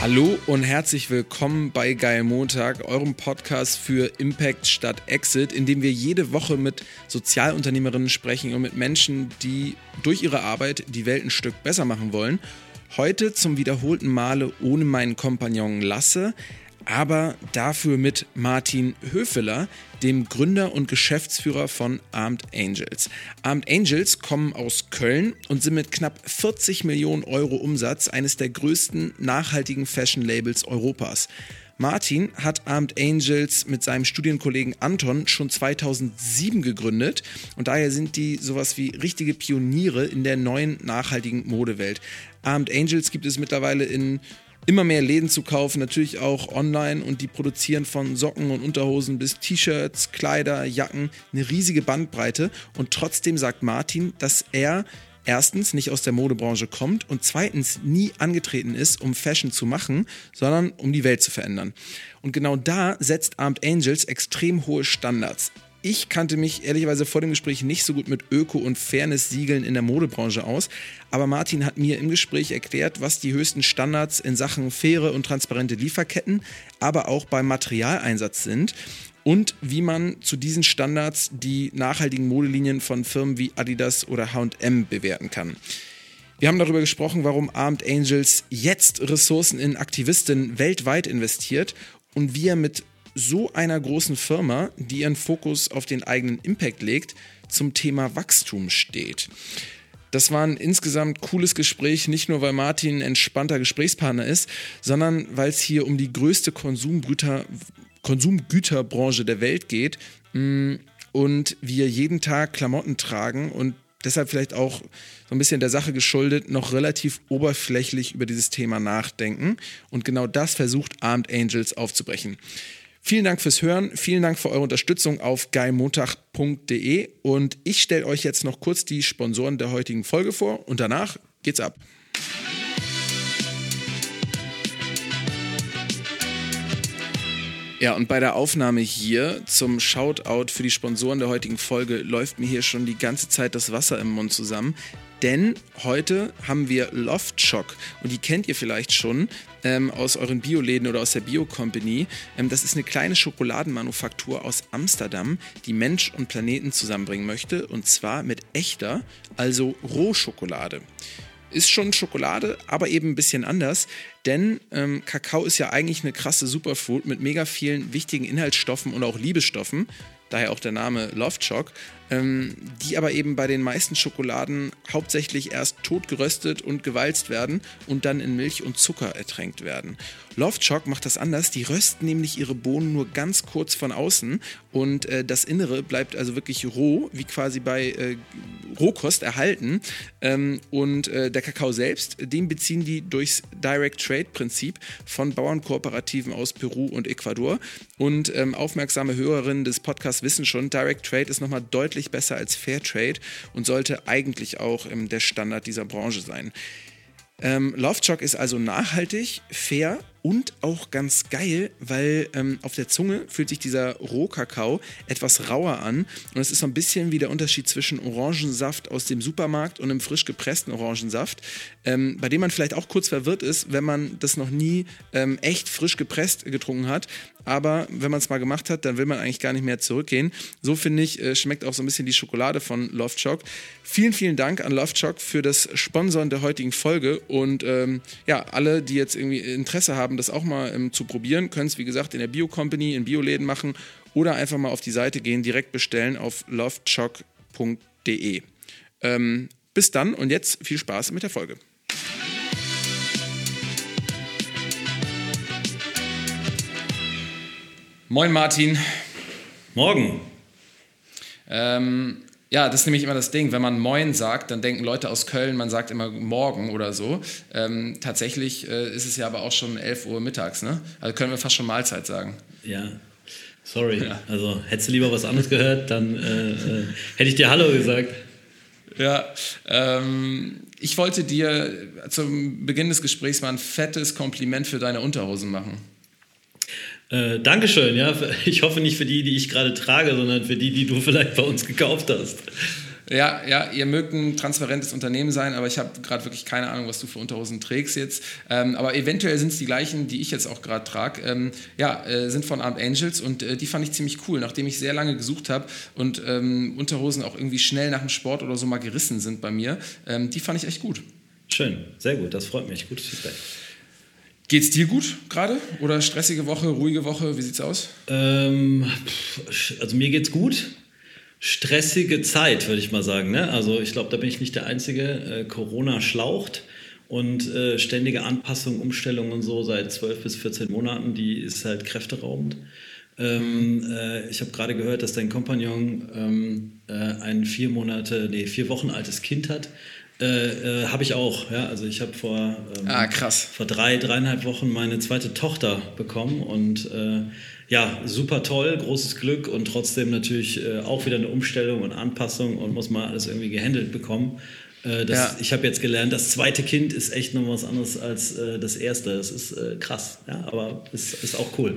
Hallo und herzlich willkommen bei Geil Montag, eurem Podcast für Impact statt Exit, in dem wir jede Woche mit Sozialunternehmerinnen sprechen und mit Menschen, die durch ihre Arbeit die Welt ein Stück besser machen wollen. Heute zum wiederholten Male ohne meinen Kompagnon Lasse, aber dafür mit Martin Höfeler, dem Gründer und Geschäftsführer von Armed Angels. Armed Angels kommen aus Köln und sind mit knapp 40 Millionen Euro Umsatz eines der größten nachhaltigen Fashion-Labels Europas. Martin hat Armed Angels mit seinem Studienkollegen Anton schon 2007 gegründet und daher sind die sowas wie richtige Pioniere in der neuen nachhaltigen Modewelt. Armed Angels gibt es mittlerweile in immer mehr Läden zu kaufen, natürlich auch online und die produzieren von Socken und Unterhosen bis T-Shirts, Kleider, Jacken, eine riesige Bandbreite und trotzdem sagt Martin, dass er erstens nicht aus der Modebranche kommt und zweitens nie angetreten ist, um Fashion zu machen, sondern um die Welt zu verändern. Und genau da setzt Armed Angels extrem hohe Standards. Ich kannte mich ehrlicherweise vor dem Gespräch nicht so gut mit Öko- und Fairness-Siegeln in der Modebranche aus, aber Martin hat mir im Gespräch erklärt, was die höchsten Standards in Sachen faire und transparente Lieferketten, aber auch beim Materialeinsatz sind und wie man zu diesen Standards die nachhaltigen Modelinien von Firmen wie Adidas oder HM bewerten kann. Wir haben darüber gesprochen, warum Armed Angels jetzt Ressourcen in Aktivistinnen weltweit investiert und wie er mit so einer großen Firma, die ihren Fokus auf den eigenen Impact legt, zum Thema Wachstum steht. Das war ein insgesamt cooles Gespräch, nicht nur weil Martin ein entspannter Gesprächspartner ist, sondern weil es hier um die größte Konsumgüter, Konsumgüterbranche der Welt geht mm, und wir jeden Tag Klamotten tragen und deshalb vielleicht auch so ein bisschen der Sache geschuldet, noch relativ oberflächlich über dieses Thema nachdenken. Und genau das versucht Armed Angels aufzubrechen. Vielen Dank fürs Hören, vielen Dank für eure Unterstützung auf geimontag.de und ich stelle euch jetzt noch kurz die Sponsoren der heutigen Folge vor und danach geht's ab. Ja, und bei der Aufnahme hier zum Shoutout für die Sponsoren der heutigen Folge läuft mir hier schon die ganze Zeit das Wasser im Mund zusammen. Denn heute haben wir Loft Shock. Und die kennt ihr vielleicht schon ähm, aus euren Bioläden oder aus der Bio Company. Ähm, das ist eine kleine Schokoladenmanufaktur aus Amsterdam, die Mensch und Planeten zusammenbringen möchte. Und zwar mit echter, also Rohschokolade ist schon Schokolade, aber eben ein bisschen anders, denn ähm, Kakao ist ja eigentlich eine krasse Superfood mit mega vielen wichtigen Inhaltsstoffen und auch Liebesstoffen, daher auch der Name Love Choc ähm, die aber eben bei den meisten Schokoladen hauptsächlich erst tot geröstet und gewalzt werden und dann in Milch und Zucker ertränkt werden. Loft Shock macht das anders. Die rösten nämlich ihre Bohnen nur ganz kurz von außen und äh, das Innere bleibt also wirklich roh, wie quasi bei äh, Rohkost erhalten. Ähm, und äh, der Kakao selbst, den beziehen die durchs Direct Trade Prinzip von Bauernkooperativen aus Peru und Ecuador. Und ähm, aufmerksame Hörerinnen des Podcasts wissen schon, Direct Trade ist nochmal deutlich deutlich besser als Fairtrade und sollte eigentlich auch ähm, der Standard dieser Branche sein. Ähm, Lovechock ist also nachhaltig, fair und auch ganz geil, weil ähm, auf der Zunge fühlt sich dieser Rohkakao etwas rauer an und es ist so ein bisschen wie der Unterschied zwischen Orangensaft aus dem Supermarkt und einem frisch gepressten Orangensaft, ähm, bei dem man vielleicht auch kurz verwirrt ist, wenn man das noch nie ähm, echt frisch gepresst getrunken hat. Aber wenn man es mal gemacht hat, dann will man eigentlich gar nicht mehr zurückgehen. So finde ich, äh, schmeckt auch so ein bisschen die Schokolade von Love Choc. Vielen, vielen Dank an Love Choc für das Sponsoren der heutigen Folge und ähm, ja, alle, die jetzt irgendwie Interesse haben, das auch mal ähm, zu probieren, können es wie gesagt in der Bio Company, in Bioläden machen oder einfach mal auf die Seite gehen, direkt bestellen auf lovechock.de. Ähm, bis dann und jetzt viel Spaß mit der Folge. Moin Martin. Morgen. Ähm, ja, das ist nämlich immer das Ding. Wenn man Moin sagt, dann denken Leute aus Köln, man sagt immer Morgen oder so. Ähm, tatsächlich äh, ist es ja aber auch schon 11 Uhr mittags, ne? Also können wir fast schon Mahlzeit sagen. Ja, sorry. Ja. Also hättest du lieber was anderes gehört, dann äh, äh, hätte ich dir Hallo gesagt. Ja, ähm, ich wollte dir zum Beginn des Gesprächs mal ein fettes Kompliment für deine Unterhosen machen. Äh, Dankeschön, ja. Ich hoffe nicht für die, die ich gerade trage, sondern für die, die du vielleicht bei uns gekauft hast. Ja, ja, ihr mögt ein transparentes Unternehmen sein, aber ich habe gerade wirklich keine Ahnung, was du für Unterhosen trägst jetzt. Ähm, aber eventuell sind es die gleichen, die ich jetzt auch gerade trage. Ähm, ja, äh, sind von Armed Angels und äh, die fand ich ziemlich cool, nachdem ich sehr lange gesucht habe und ähm, Unterhosen auch irgendwie schnell nach dem Sport oder so mal gerissen sind bei mir. Ähm, die fand ich echt gut. Schön, sehr gut, das freut mich. Gutes Feedback. Geht's dir gut gerade? Oder stressige Woche, ruhige Woche? Wie sieht's aus? Ähm, also mir geht's gut stressige Zeit, würde ich mal sagen. Ne? Also ich glaube, da bin ich nicht der Einzige. Äh, Corona schlaucht und äh, ständige Anpassung, Umstellung und so seit 12 bis 14 Monaten, die ist halt kräfteraubend. Ähm, äh, ich habe gerade gehört, dass dein Kompagnon ähm, äh, ein vier Monate, nee, vier Wochen altes Kind hat. Äh, äh, habe ich auch, ja. Also ich habe vor, ähm, ah, vor drei, dreieinhalb Wochen meine zweite Tochter bekommen und äh, ja, super toll, großes Glück und trotzdem natürlich äh, auch wieder eine Umstellung und Anpassung und muss mal alles irgendwie gehandelt bekommen. Äh, das, ja. Ich habe jetzt gelernt, das zweite Kind ist echt noch was anderes als äh, das erste. Das ist äh, krass, ja, aber es ist, ist auch cool.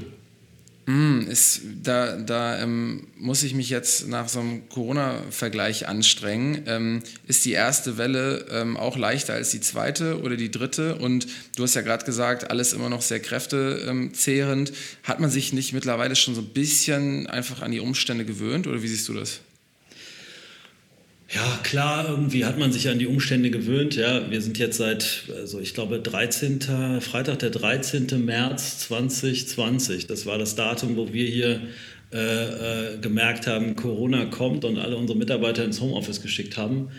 Mm, ist, da da ähm, muss ich mich jetzt nach so einem Corona-Vergleich anstrengen. Ähm, ist die erste Welle ähm, auch leichter als die zweite oder die dritte? Und du hast ja gerade gesagt, alles immer noch sehr kräftezehrend. Hat man sich nicht mittlerweile schon so ein bisschen einfach an die Umstände gewöhnt oder wie siehst du das? Ja, klar, irgendwie hat man sich an die Umstände gewöhnt. Ja, wir sind jetzt seit, also ich glaube, 13. Freitag, der 13. März 2020. Das war das Datum, wo wir hier äh, äh, gemerkt haben, Corona kommt und alle unsere Mitarbeiter ins Homeoffice geschickt haben.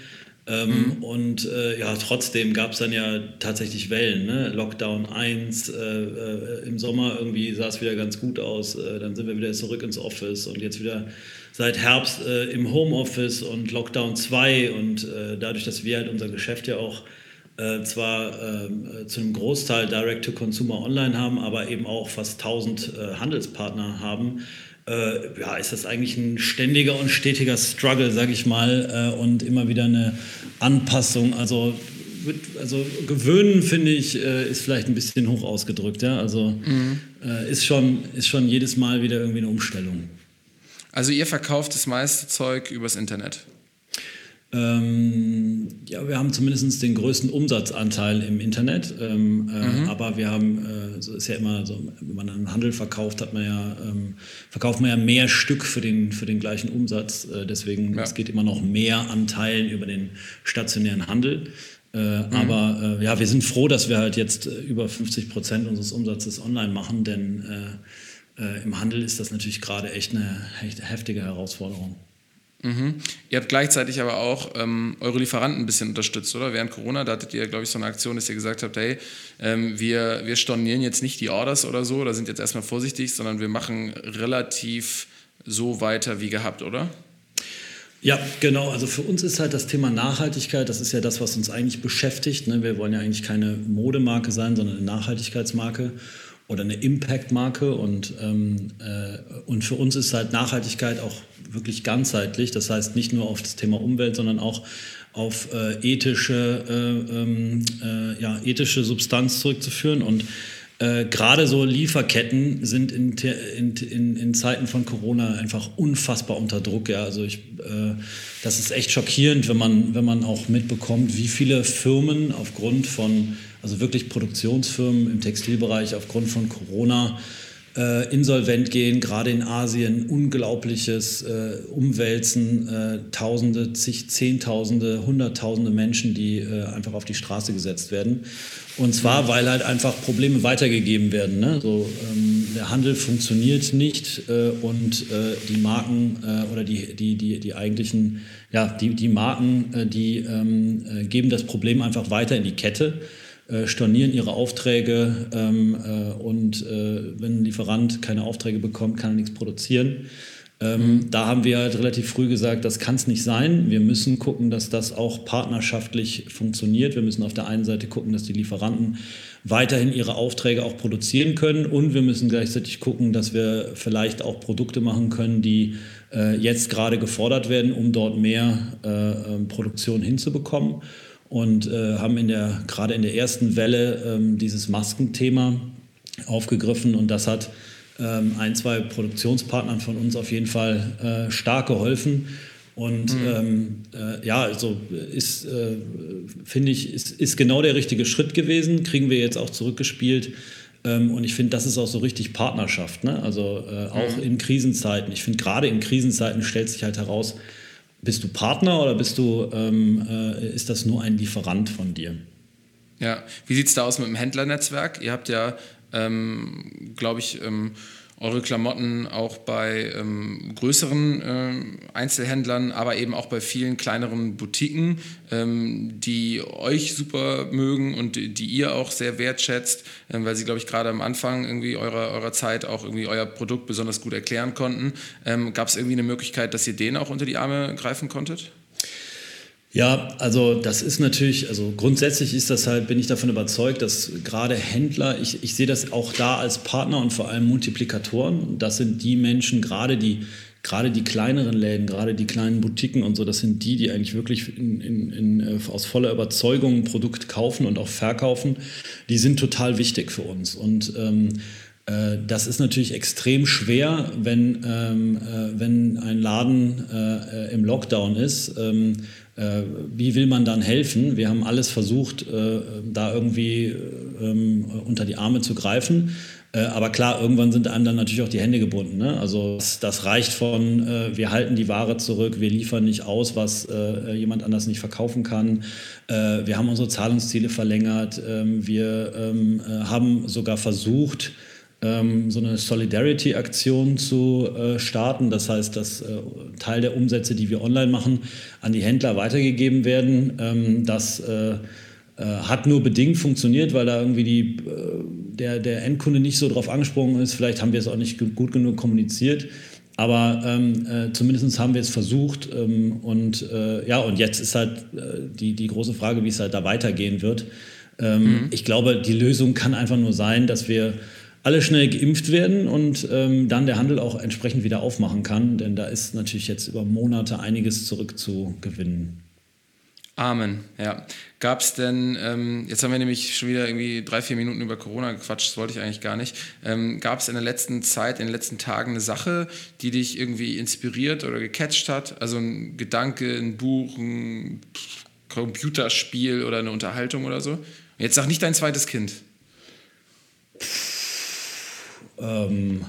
Ähm, mhm. Und äh, ja, trotzdem gab es dann ja tatsächlich Wellen. Ne? Lockdown 1, äh, äh, im Sommer irgendwie sah es wieder ganz gut aus. Äh, dann sind wir wieder zurück ins Office und jetzt wieder seit Herbst äh, im Homeoffice und Lockdown 2 und äh, dadurch, dass wir halt unser Geschäft ja auch äh, zwar ähm, äh, zu einem Großteil Direct-to-Consumer online haben, aber eben auch fast 1000 äh, Handelspartner haben, äh, ja, ist das eigentlich ein ständiger und stetiger Struggle, sage ich mal, und immer wieder eine Anpassung. Also also gewöhnen finde ich ist vielleicht ein bisschen hoch ausgedrückt, ja. Also mhm. ist schon ist schon jedes Mal wieder irgendwie eine Umstellung. Also ihr verkauft das meiste Zeug übers Internet? Ähm, ja, wir haben zumindest den größten Umsatzanteil im Internet, ähm, äh, mhm. aber wir haben, äh, so ist ja immer so, wenn man einen Handel verkauft, hat man ja, ähm, verkauft man ja mehr Stück für den, für den gleichen Umsatz. Äh, deswegen ja. es geht immer noch mehr Anteilen über den stationären Handel. Äh, mhm. Aber äh, ja, wir sind froh, dass wir halt jetzt äh, über 50 Prozent unseres Umsatzes online machen, denn äh, Im Handel ist das natürlich gerade echt eine heftige Herausforderung. Mhm. Ihr habt gleichzeitig aber auch ähm, eure Lieferanten ein bisschen unterstützt, oder? Während Corona, da hattet ihr, glaube ich, so eine Aktion, dass ihr gesagt habt, hey, ähm, wir, wir stornieren jetzt nicht die Orders oder so, oder sind jetzt erstmal vorsichtig, sondern wir machen relativ so weiter wie gehabt, oder? Ja, genau. Also für uns ist halt das Thema Nachhaltigkeit, das ist ja das, was uns eigentlich beschäftigt. Ne? Wir wollen ja eigentlich keine Modemarke sein, sondern eine Nachhaltigkeitsmarke oder eine Impact-Marke. Und, ähm, äh, und für uns ist halt Nachhaltigkeit auch wirklich ganzheitlich. Das heißt nicht nur auf das Thema Umwelt, sondern auch auf äh, ethische, äh, ähm, äh ja, ethische Substanz zurückzuführen. Und äh, gerade so Lieferketten sind in, in, in, Zeiten von Corona einfach unfassbar unter Druck. Ja. Also ich, äh, das ist echt schockierend, wenn man, wenn man auch mitbekommt, wie viele Firmen aufgrund von also wirklich Produktionsfirmen im Textilbereich aufgrund von Corona äh, insolvent gehen, gerade in Asien unglaubliches äh, Umwälzen, äh, Tausende, zig, Zehntausende, Hunderttausende Menschen, die äh, einfach auf die Straße gesetzt werden. Und zwar, weil halt einfach Probleme weitergegeben werden. Ne? So, ähm, der Handel funktioniert nicht äh, und äh, die Marken oder die, die, die, die eigentlichen, ja, die, die Marken, die ähm, geben das Problem einfach weiter in die Kette. Äh, stornieren ihre Aufträge ähm, äh, und äh, wenn ein Lieferant keine Aufträge bekommt, kann er nichts produzieren. Mhm. Da haben wir halt relativ früh gesagt, das kann es nicht sein. Wir müssen gucken, dass das auch partnerschaftlich funktioniert. Wir müssen auf der einen Seite gucken, dass die Lieferanten weiterhin ihre Aufträge auch produzieren können und wir müssen gleichzeitig gucken, dass wir vielleicht auch Produkte machen können, die äh, jetzt gerade gefordert werden, um dort mehr äh, ähm, Produktion hinzubekommen und äh, haben in der, gerade in der ersten Welle ähm, dieses Maskenthema aufgegriffen und das hat ähm, ein, zwei Produktionspartnern von uns auf jeden Fall äh, stark geholfen. Und mhm. ähm, äh, ja, also ist, äh, finde ich, ist, ist genau der richtige Schritt gewesen. Kriegen wir jetzt auch zurückgespielt. Ähm, und ich finde, das ist auch so richtig Partnerschaft. Ne? Also äh, auch mhm. in Krisenzeiten. Ich finde, gerade in Krisenzeiten stellt sich halt heraus, bist du Partner oder bist du, ähm, äh, ist das nur ein Lieferant von dir? Ja, wie sieht es da aus mit dem Händlernetzwerk? Ihr habt ja, ähm, glaube ich, ähm, eure Klamotten auch bei ähm, größeren äh, Einzelhändlern, aber eben auch bei vielen kleineren Boutiquen, ähm, die euch super mögen und die, die ihr auch sehr wertschätzt, äh, weil sie, glaube ich, gerade am Anfang irgendwie eurer, eurer Zeit auch irgendwie euer Produkt besonders gut erklären konnten. Ähm, Gab es irgendwie eine Möglichkeit, dass ihr denen auch unter die Arme greifen konntet? Ja, also das ist natürlich, also grundsätzlich ist das halt, bin ich davon überzeugt, dass gerade Händler, ich, ich sehe das auch da als Partner und vor allem Multiplikatoren. Das sind die Menschen, gerade die, gerade die kleineren Läden, gerade die kleinen Boutiquen und so, das sind die, die eigentlich wirklich in, in, in, äh, aus voller Überzeugung ein Produkt kaufen und auch verkaufen. Die sind total wichtig für uns. Und ähm, äh, das ist natürlich extrem schwer, wenn, ähm, äh, wenn ein Laden äh, im Lockdown ist. Ähm, äh, wie will man dann helfen? Wir haben alles versucht, äh, da irgendwie ähm, unter die Arme zu greifen. Äh, aber klar, irgendwann sind einem dann natürlich auch die Hände gebunden. Ne? Also das, das, reicht von, wir halten die Ware zurück, wir liefern nicht aus, was jemand anders nicht verkaufen kann. wir haben unsere Zahlungsziele verlängert. Ähm, wir ähm, haben sogar versucht, ähm, so eine Solidarity-Aktion zu äh, starten. Das heißt, dass äh, Teil der Umsätze, die wir online machen, an die Händler weitergegeben werden. Ähm, das äh, äh hat nur bedingt funktioniert, weil da irgendwie die, äh, der, der Endkunde nicht so drauf angesprungen ist. Vielleicht haben wir es auch nicht gut genug kommuniziert. Aber ähm, äh, zumindest haben wir es versucht. Ähm, und äh, ja, und jetzt ist halt äh, die, die große Frage, wie es halt da weitergehen wird. Ähm, mhm. Ich glaube, die Lösung kann einfach nur sein, dass wir alle schnell geimpft werden und ähm, dann der Handel auch entsprechend wieder aufmachen kann. Denn da ist natürlich jetzt über Monate einiges zurückzugewinnen. Amen, ja. Gab es denn, ähm, jetzt haben wir nämlich schon wieder irgendwie drei, vier Minuten über Corona gequatscht, das wollte ich eigentlich gar nicht. Ähm, Gab es in der letzten Zeit, in den letzten Tagen eine Sache, die dich irgendwie inspiriert oder gecatcht hat? Also ein Gedanke, ein Buch, ein Computerspiel oder eine Unterhaltung oder so? Jetzt sag nicht dein zweites Kind. Ähm,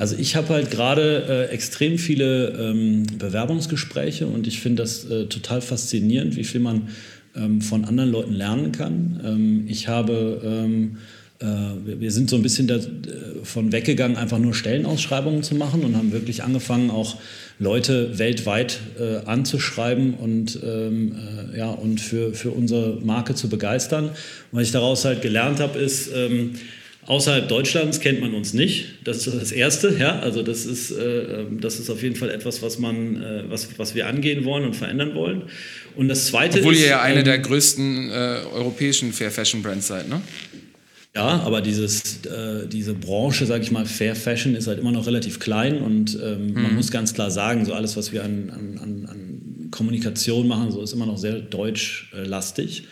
also ich habe halt gerade äh, extrem viele ähm, Bewerbungsgespräche und ich finde das äh, total faszinierend, wie viel man ähm, von anderen Leuten lernen kann. Ähm, ich habe, ähm, äh, wir sind so ein bisschen davon äh, weggegangen, einfach nur Stellenausschreibungen zu machen und haben wirklich angefangen, auch Leute weltweit äh, anzuschreiben und, ähm, äh, ja, und für, für unsere Marke zu begeistern. Und was ich daraus halt gelernt habe, ist, Außerhalb Deutschlands kennt man uns nicht. Das ist das Erste. Ja? Also das ist, äh, das ist auf jeden Fall etwas, was, man, äh, was, was wir angehen wollen und verändern wollen. Und das Zweite Obwohl ist... ihr ja eine ähm, der größten äh, europäischen Fair Fashion Brands seid, ne? Ja, aber dieses, äh, diese Branche, sage ich mal, Fair Fashion ist halt immer noch relativ klein und ähm, mhm. man muss ganz klar sagen, so alles, was wir an, an, an Kommunikation machen, so ist immer noch sehr deutschlastig.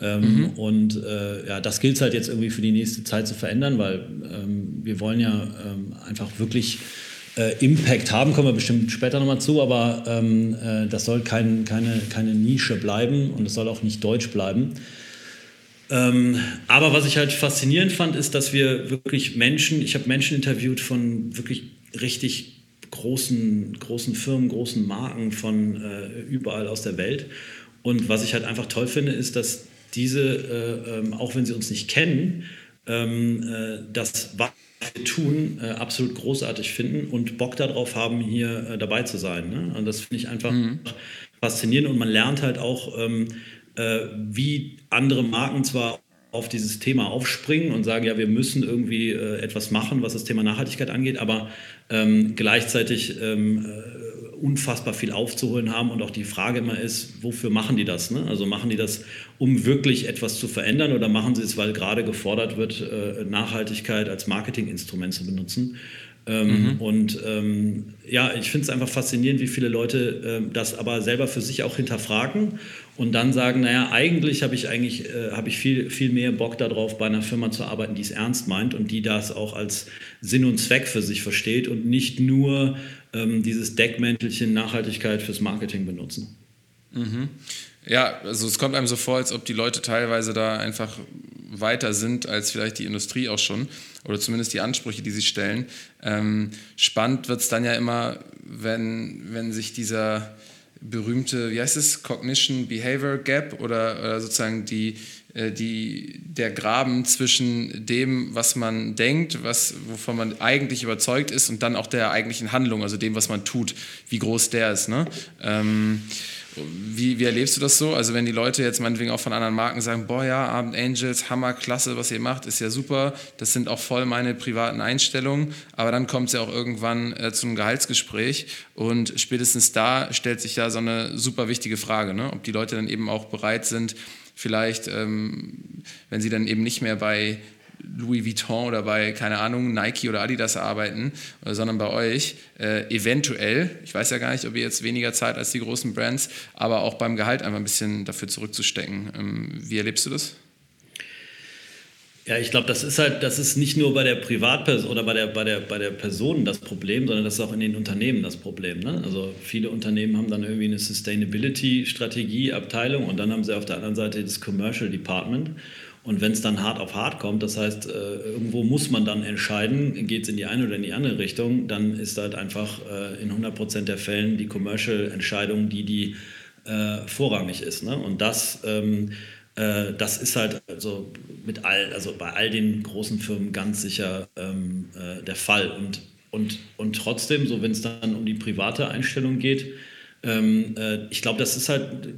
Ähm, mhm. Und äh, ja, das gilt es halt jetzt irgendwie für die nächste Zeit zu verändern, weil ähm, wir wollen ja ähm, einfach wirklich äh, Impact haben, kommen wir bestimmt später nochmal zu, aber ähm, äh, das soll kein, keine, keine Nische bleiben und es soll auch nicht deutsch bleiben. Ähm, aber was ich halt faszinierend fand, ist, dass wir wirklich Menschen, ich habe Menschen interviewt von wirklich richtig großen, großen Firmen, großen Marken von äh, überall aus der Welt. Und was ich halt einfach toll finde, ist, dass diese, äh, ähm, auch wenn sie uns nicht kennen, ähm, äh, das, was wir tun, äh, absolut großartig finden und Bock darauf haben, hier äh, dabei zu sein. Ne? Und das finde ich einfach mhm. faszinierend und man lernt halt auch, ähm, äh, wie andere Marken zwar auf dieses Thema aufspringen und sagen, ja, wir müssen irgendwie äh, etwas machen, was das Thema Nachhaltigkeit angeht, aber ähm, gleichzeitig ähm, unfassbar viel aufzuholen haben und auch die Frage immer ist, wofür machen die das? Ne? Also machen die das, um wirklich etwas zu verändern oder machen sie es, weil gerade gefordert wird, äh, Nachhaltigkeit als Marketinginstrument zu benutzen? Ähm, mhm. Und ähm, ja, ich finde es einfach faszinierend, wie viele Leute äh, das aber selber für sich auch hinterfragen und dann sagen, naja, eigentlich habe ich eigentlich äh, habe ich viel, viel mehr Bock darauf, bei einer Firma zu arbeiten, die es ernst meint und die das auch als Sinn und Zweck für sich versteht und nicht nur ähm, dieses Deckmäntelchen Nachhaltigkeit fürs Marketing benutzen. Mhm. Ja, also es kommt einem so vor, als ob die Leute teilweise da einfach weiter sind als vielleicht die Industrie auch schon oder zumindest die Ansprüche, die sie stellen. Ähm, spannend wird es dann ja immer, wenn, wenn sich dieser berühmte, wie heißt es, Cognition Behavior Gap oder, oder sozusagen die, die, der Graben zwischen dem, was man denkt, was, wovon man eigentlich überzeugt ist und dann auch der eigentlichen Handlung, also dem, was man tut, wie groß der ist. Ne? Ähm, wie, wie erlebst du das so? Also wenn die Leute jetzt meinetwegen auch von anderen Marken sagen, boah ja, Abend Angels, Hammer, klasse, was ihr macht, ist ja super, das sind auch voll meine privaten Einstellungen, aber dann kommt es ja auch irgendwann äh, zu einem Gehaltsgespräch und spätestens da stellt sich ja so eine super wichtige Frage, ne? ob die Leute dann eben auch bereit sind, vielleicht, ähm, wenn sie dann eben nicht mehr bei Louis Vuitton oder bei, keine Ahnung, Nike oder Adidas arbeiten, äh, sondern bei euch äh, eventuell, ich weiß ja gar nicht, ob ihr jetzt weniger Zeit als die großen Brands, aber auch beim Gehalt einfach ein bisschen dafür zurückzustecken. Ähm, wie erlebst du das? Ja, ich glaube, das ist halt, das ist nicht nur bei der Privatperson oder bei der, bei, der, bei der Person das Problem, sondern das ist auch in den Unternehmen das Problem. Ne? Also viele Unternehmen haben dann irgendwie eine Sustainability-Strategie-Abteilung und dann haben sie auf der anderen Seite das Commercial Department. Und wenn es dann hart auf hart kommt, das heißt, äh, irgendwo muss man dann entscheiden, geht es in die eine oder in die andere Richtung, dann ist halt einfach äh, in 100 Prozent der Fällen die Commercial-Entscheidung, die die äh, vorrangig ist. Ne? Und das, ähm, äh, das ist halt also mit all, also bei all den großen Firmen ganz sicher ähm, äh, der Fall. Und, und, und trotzdem, so wenn es dann um die private Einstellung geht, ähm, äh, ich glaube, das ist halt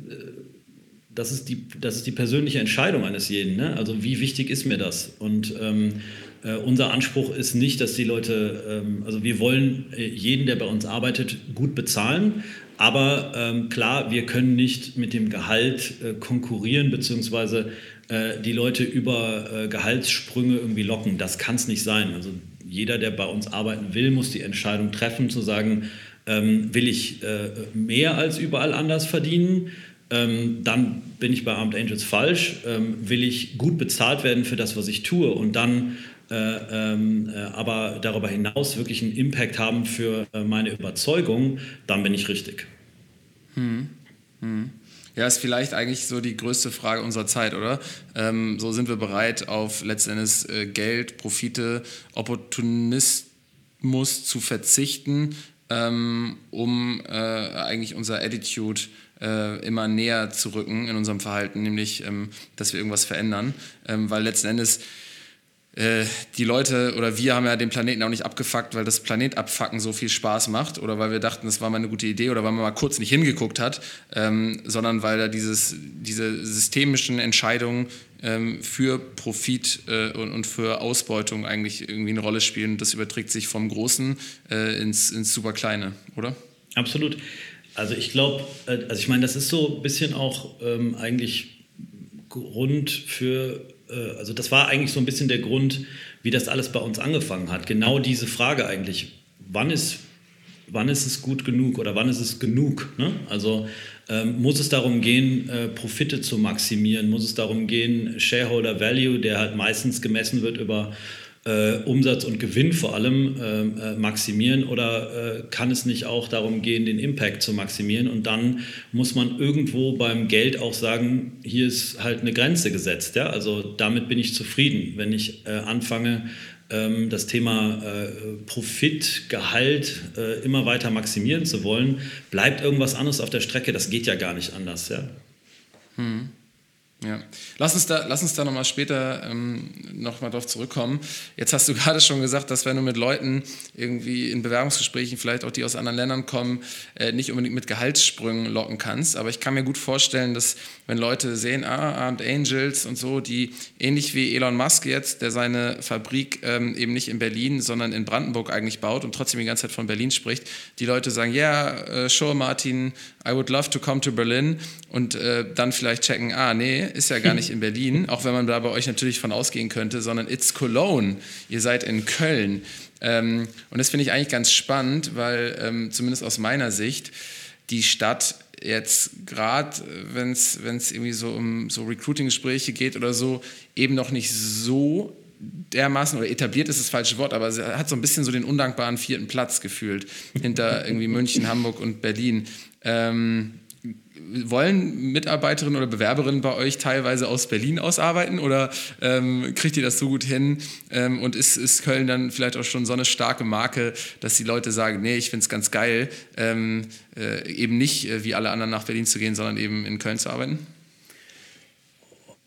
das ist die, das ist die persönliche Entscheidung eines jeden. Ne? Also wie wichtig ist mir das? Und ähm, äh, unser Anspruch ist nicht, dass die Leute, ähm, also wir wollen äh, jeden, der bei uns arbeitet, gut bezahlen. Aber ähm, klar, wir können nicht mit dem Gehalt äh, konkurrieren, beziehungsweise äh, die Leute über äh, Gehaltssprünge irgendwie locken. Das kann es nicht sein. Also jeder, der bei uns arbeiten will, muss die Entscheidung treffen, zu sagen, ähm, will ich äh, mehr als überall anders verdienen? ähm, dann bin ich bei Armed Angels falsch. Ähm, will ich gut bezahlt werden für das, was ich tue und dann äh, ähm, äh, aber darüber hinaus wirklich einen Impact haben für äh, meine Überzeugung, dann bin ich richtig. Hm. Hm. Ja, ist vielleicht eigentlich so die größte Frage unserer Zeit, oder? Ähm, so sind wir bereit, auf letztendlich äh, Geld, Profite, Opportunismus zu verzichten, ähm, um äh, eigentlich unser Attitude äh, immer näher zu rücken in unserem Verhalten, nämlich, ähm, dass wir irgendwas verändern. Ähm, weil letzten Endes die Leute oder wir haben ja den Planeten auch nicht abgefuckt, weil das Planetabfacken so viel Spaß macht oder weil wir dachten, das war mal eine gute Idee oder weil man mal kurz nicht hingeguckt hat, ähm, sondern weil da dieses, diese systemischen Entscheidungen ähm, für Profit äh, und, und, für Ausbeutung eigentlich irgendwie eine Rolle spielen. Das überträgt sich vom Großen äh, ins, ins super Kleine, oder? Absolut. Also ich glaube, äh, also ich meine, das ist so ein bisschen auch ähm, eigentlich Grund für, äh, also das war eigentlich so ein bisschen der Grund, wie das alles bei uns angefangen hat. Genau diese Frage eigentlich, wann ist, wann ist es gut genug oder wann ist es genug? Ne? Also ähm, muss es darum gehen, äh, Profite zu maximieren? Muss es darum gehen, Shareholder Value, der halt meistens gemessen wird über äh, Umsatz und Gewinn vor allem äh, äh, maximieren oder äh, kann es nicht auch darum gehen, den Impact zu maximieren? Und dann muss man irgendwo beim Geld auch sagen, hier ist halt eine Grenze gesetzt. Ja? Also damit bin ich zufrieden. Wenn ich äh, anfange, ähm, das Thema äh, Profit, Gehalt immer weiter maximieren zu wollen, bleibt irgendwas anderes auf der Strecke. Das geht ja gar nicht anders. Ja? Hm. Ja, lass uns da, lass uns da nochmal später ähm, nochmal drauf zurückkommen. Jetzt hast du gerade schon gesagt, dass wenn du mit Leuten irgendwie in Bewerbungsgesprächen, vielleicht auch die aus anderen Ländern kommen, äh, nicht unbedingt mit Gehaltssprüngen locken kannst. Aber ich kann mir gut vorstellen, dass wenn Leute sehen, ah, Armed Angels und so, die ähnlich wie Elon Musk jetzt, der seine Fabrik ähm, eben nicht in Berlin, sondern in Brandenburg eigentlich baut und trotzdem die ganze Zeit von Berlin spricht, die Leute sagen, ja, yeah, uh, sure Martin, I would love to come to Berlin und äh, dann vielleicht checken, ah, nee, ist ja gar nicht in Berlin, auch wenn man da bei euch natürlich von ausgehen könnte, sondern it's Cologne, ihr seid in Köln. Ähm, und das finde ich eigentlich ganz spannend, weil ähm, zumindest aus meiner Sicht, die Stadt jetzt gerade, wenn es irgendwie so um so Recruiting-Gespräche geht oder so, eben noch nicht so dermaßen oder etabliert ist das falsche Wort, aber sie hat so ein bisschen so den undankbaren vierten Platz gefühlt hinter irgendwie München, Hamburg und Berlin. Ähm, wollen Mitarbeiterinnen oder Bewerberinnen bei euch teilweise aus Berlin ausarbeiten oder ähm, kriegt ihr das so gut hin ähm, und ist, ist Köln dann vielleicht auch schon so eine starke Marke, dass die Leute sagen, nee, ich finde es ganz geil, ähm, äh, eben nicht äh, wie alle anderen nach Berlin zu gehen, sondern eben in Köln zu arbeiten?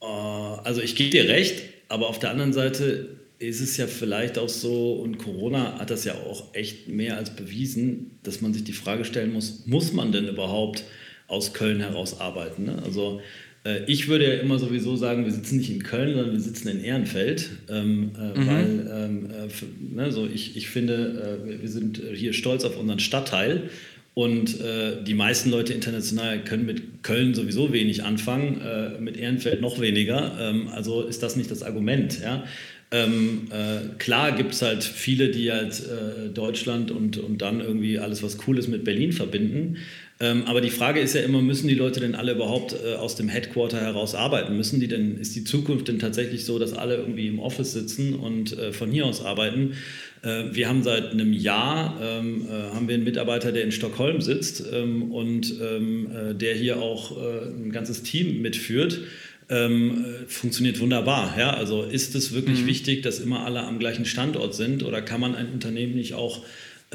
Äh, also ich gebe dir recht, aber auf der anderen Seite ist es ja vielleicht auch so, und Corona hat das ja auch echt mehr als bewiesen, dass man sich die Frage stellen muss, muss man denn überhaupt aus Köln heraus arbeiten. Ne? Also äh, ich würde ja immer sowieso sagen, wir sitzen nicht in Köln, sondern wir sitzen in Ehrenfeld, ähm, äh, mhm. weil ähm, äh, ne, so ich, ich finde, äh, wir sind hier stolz auf unseren Stadtteil und äh, die meisten Leute international können mit Köln sowieso wenig anfangen, äh, mit Ehrenfeld noch weniger. Ähm, also ist das nicht das Argument. Ja? Ähm, äh, klar gibt es halt viele, die halt äh, Deutschland und, und dann irgendwie alles, was cool ist, mit Berlin verbinden. Ähm, aber die Frage ist ja immer, müssen die Leute denn alle überhaupt äh, aus dem Headquarter heraus arbeiten? Müssen die denn, ist die Zukunft denn tatsächlich so, dass alle irgendwie im Office sitzen und äh, von hier aus arbeiten? Äh, wir haben seit einem Jahr ähm, äh, haben wir einen Mitarbeiter, der in Stockholm sitzt ähm, und ähm, äh, der hier auch äh, ein ganzes Team mitführt. Ähm, funktioniert wunderbar. Ja? Also ist es wirklich mhm. wichtig, dass immer alle am gleichen Standort sind oder kann man ein Unternehmen nicht auch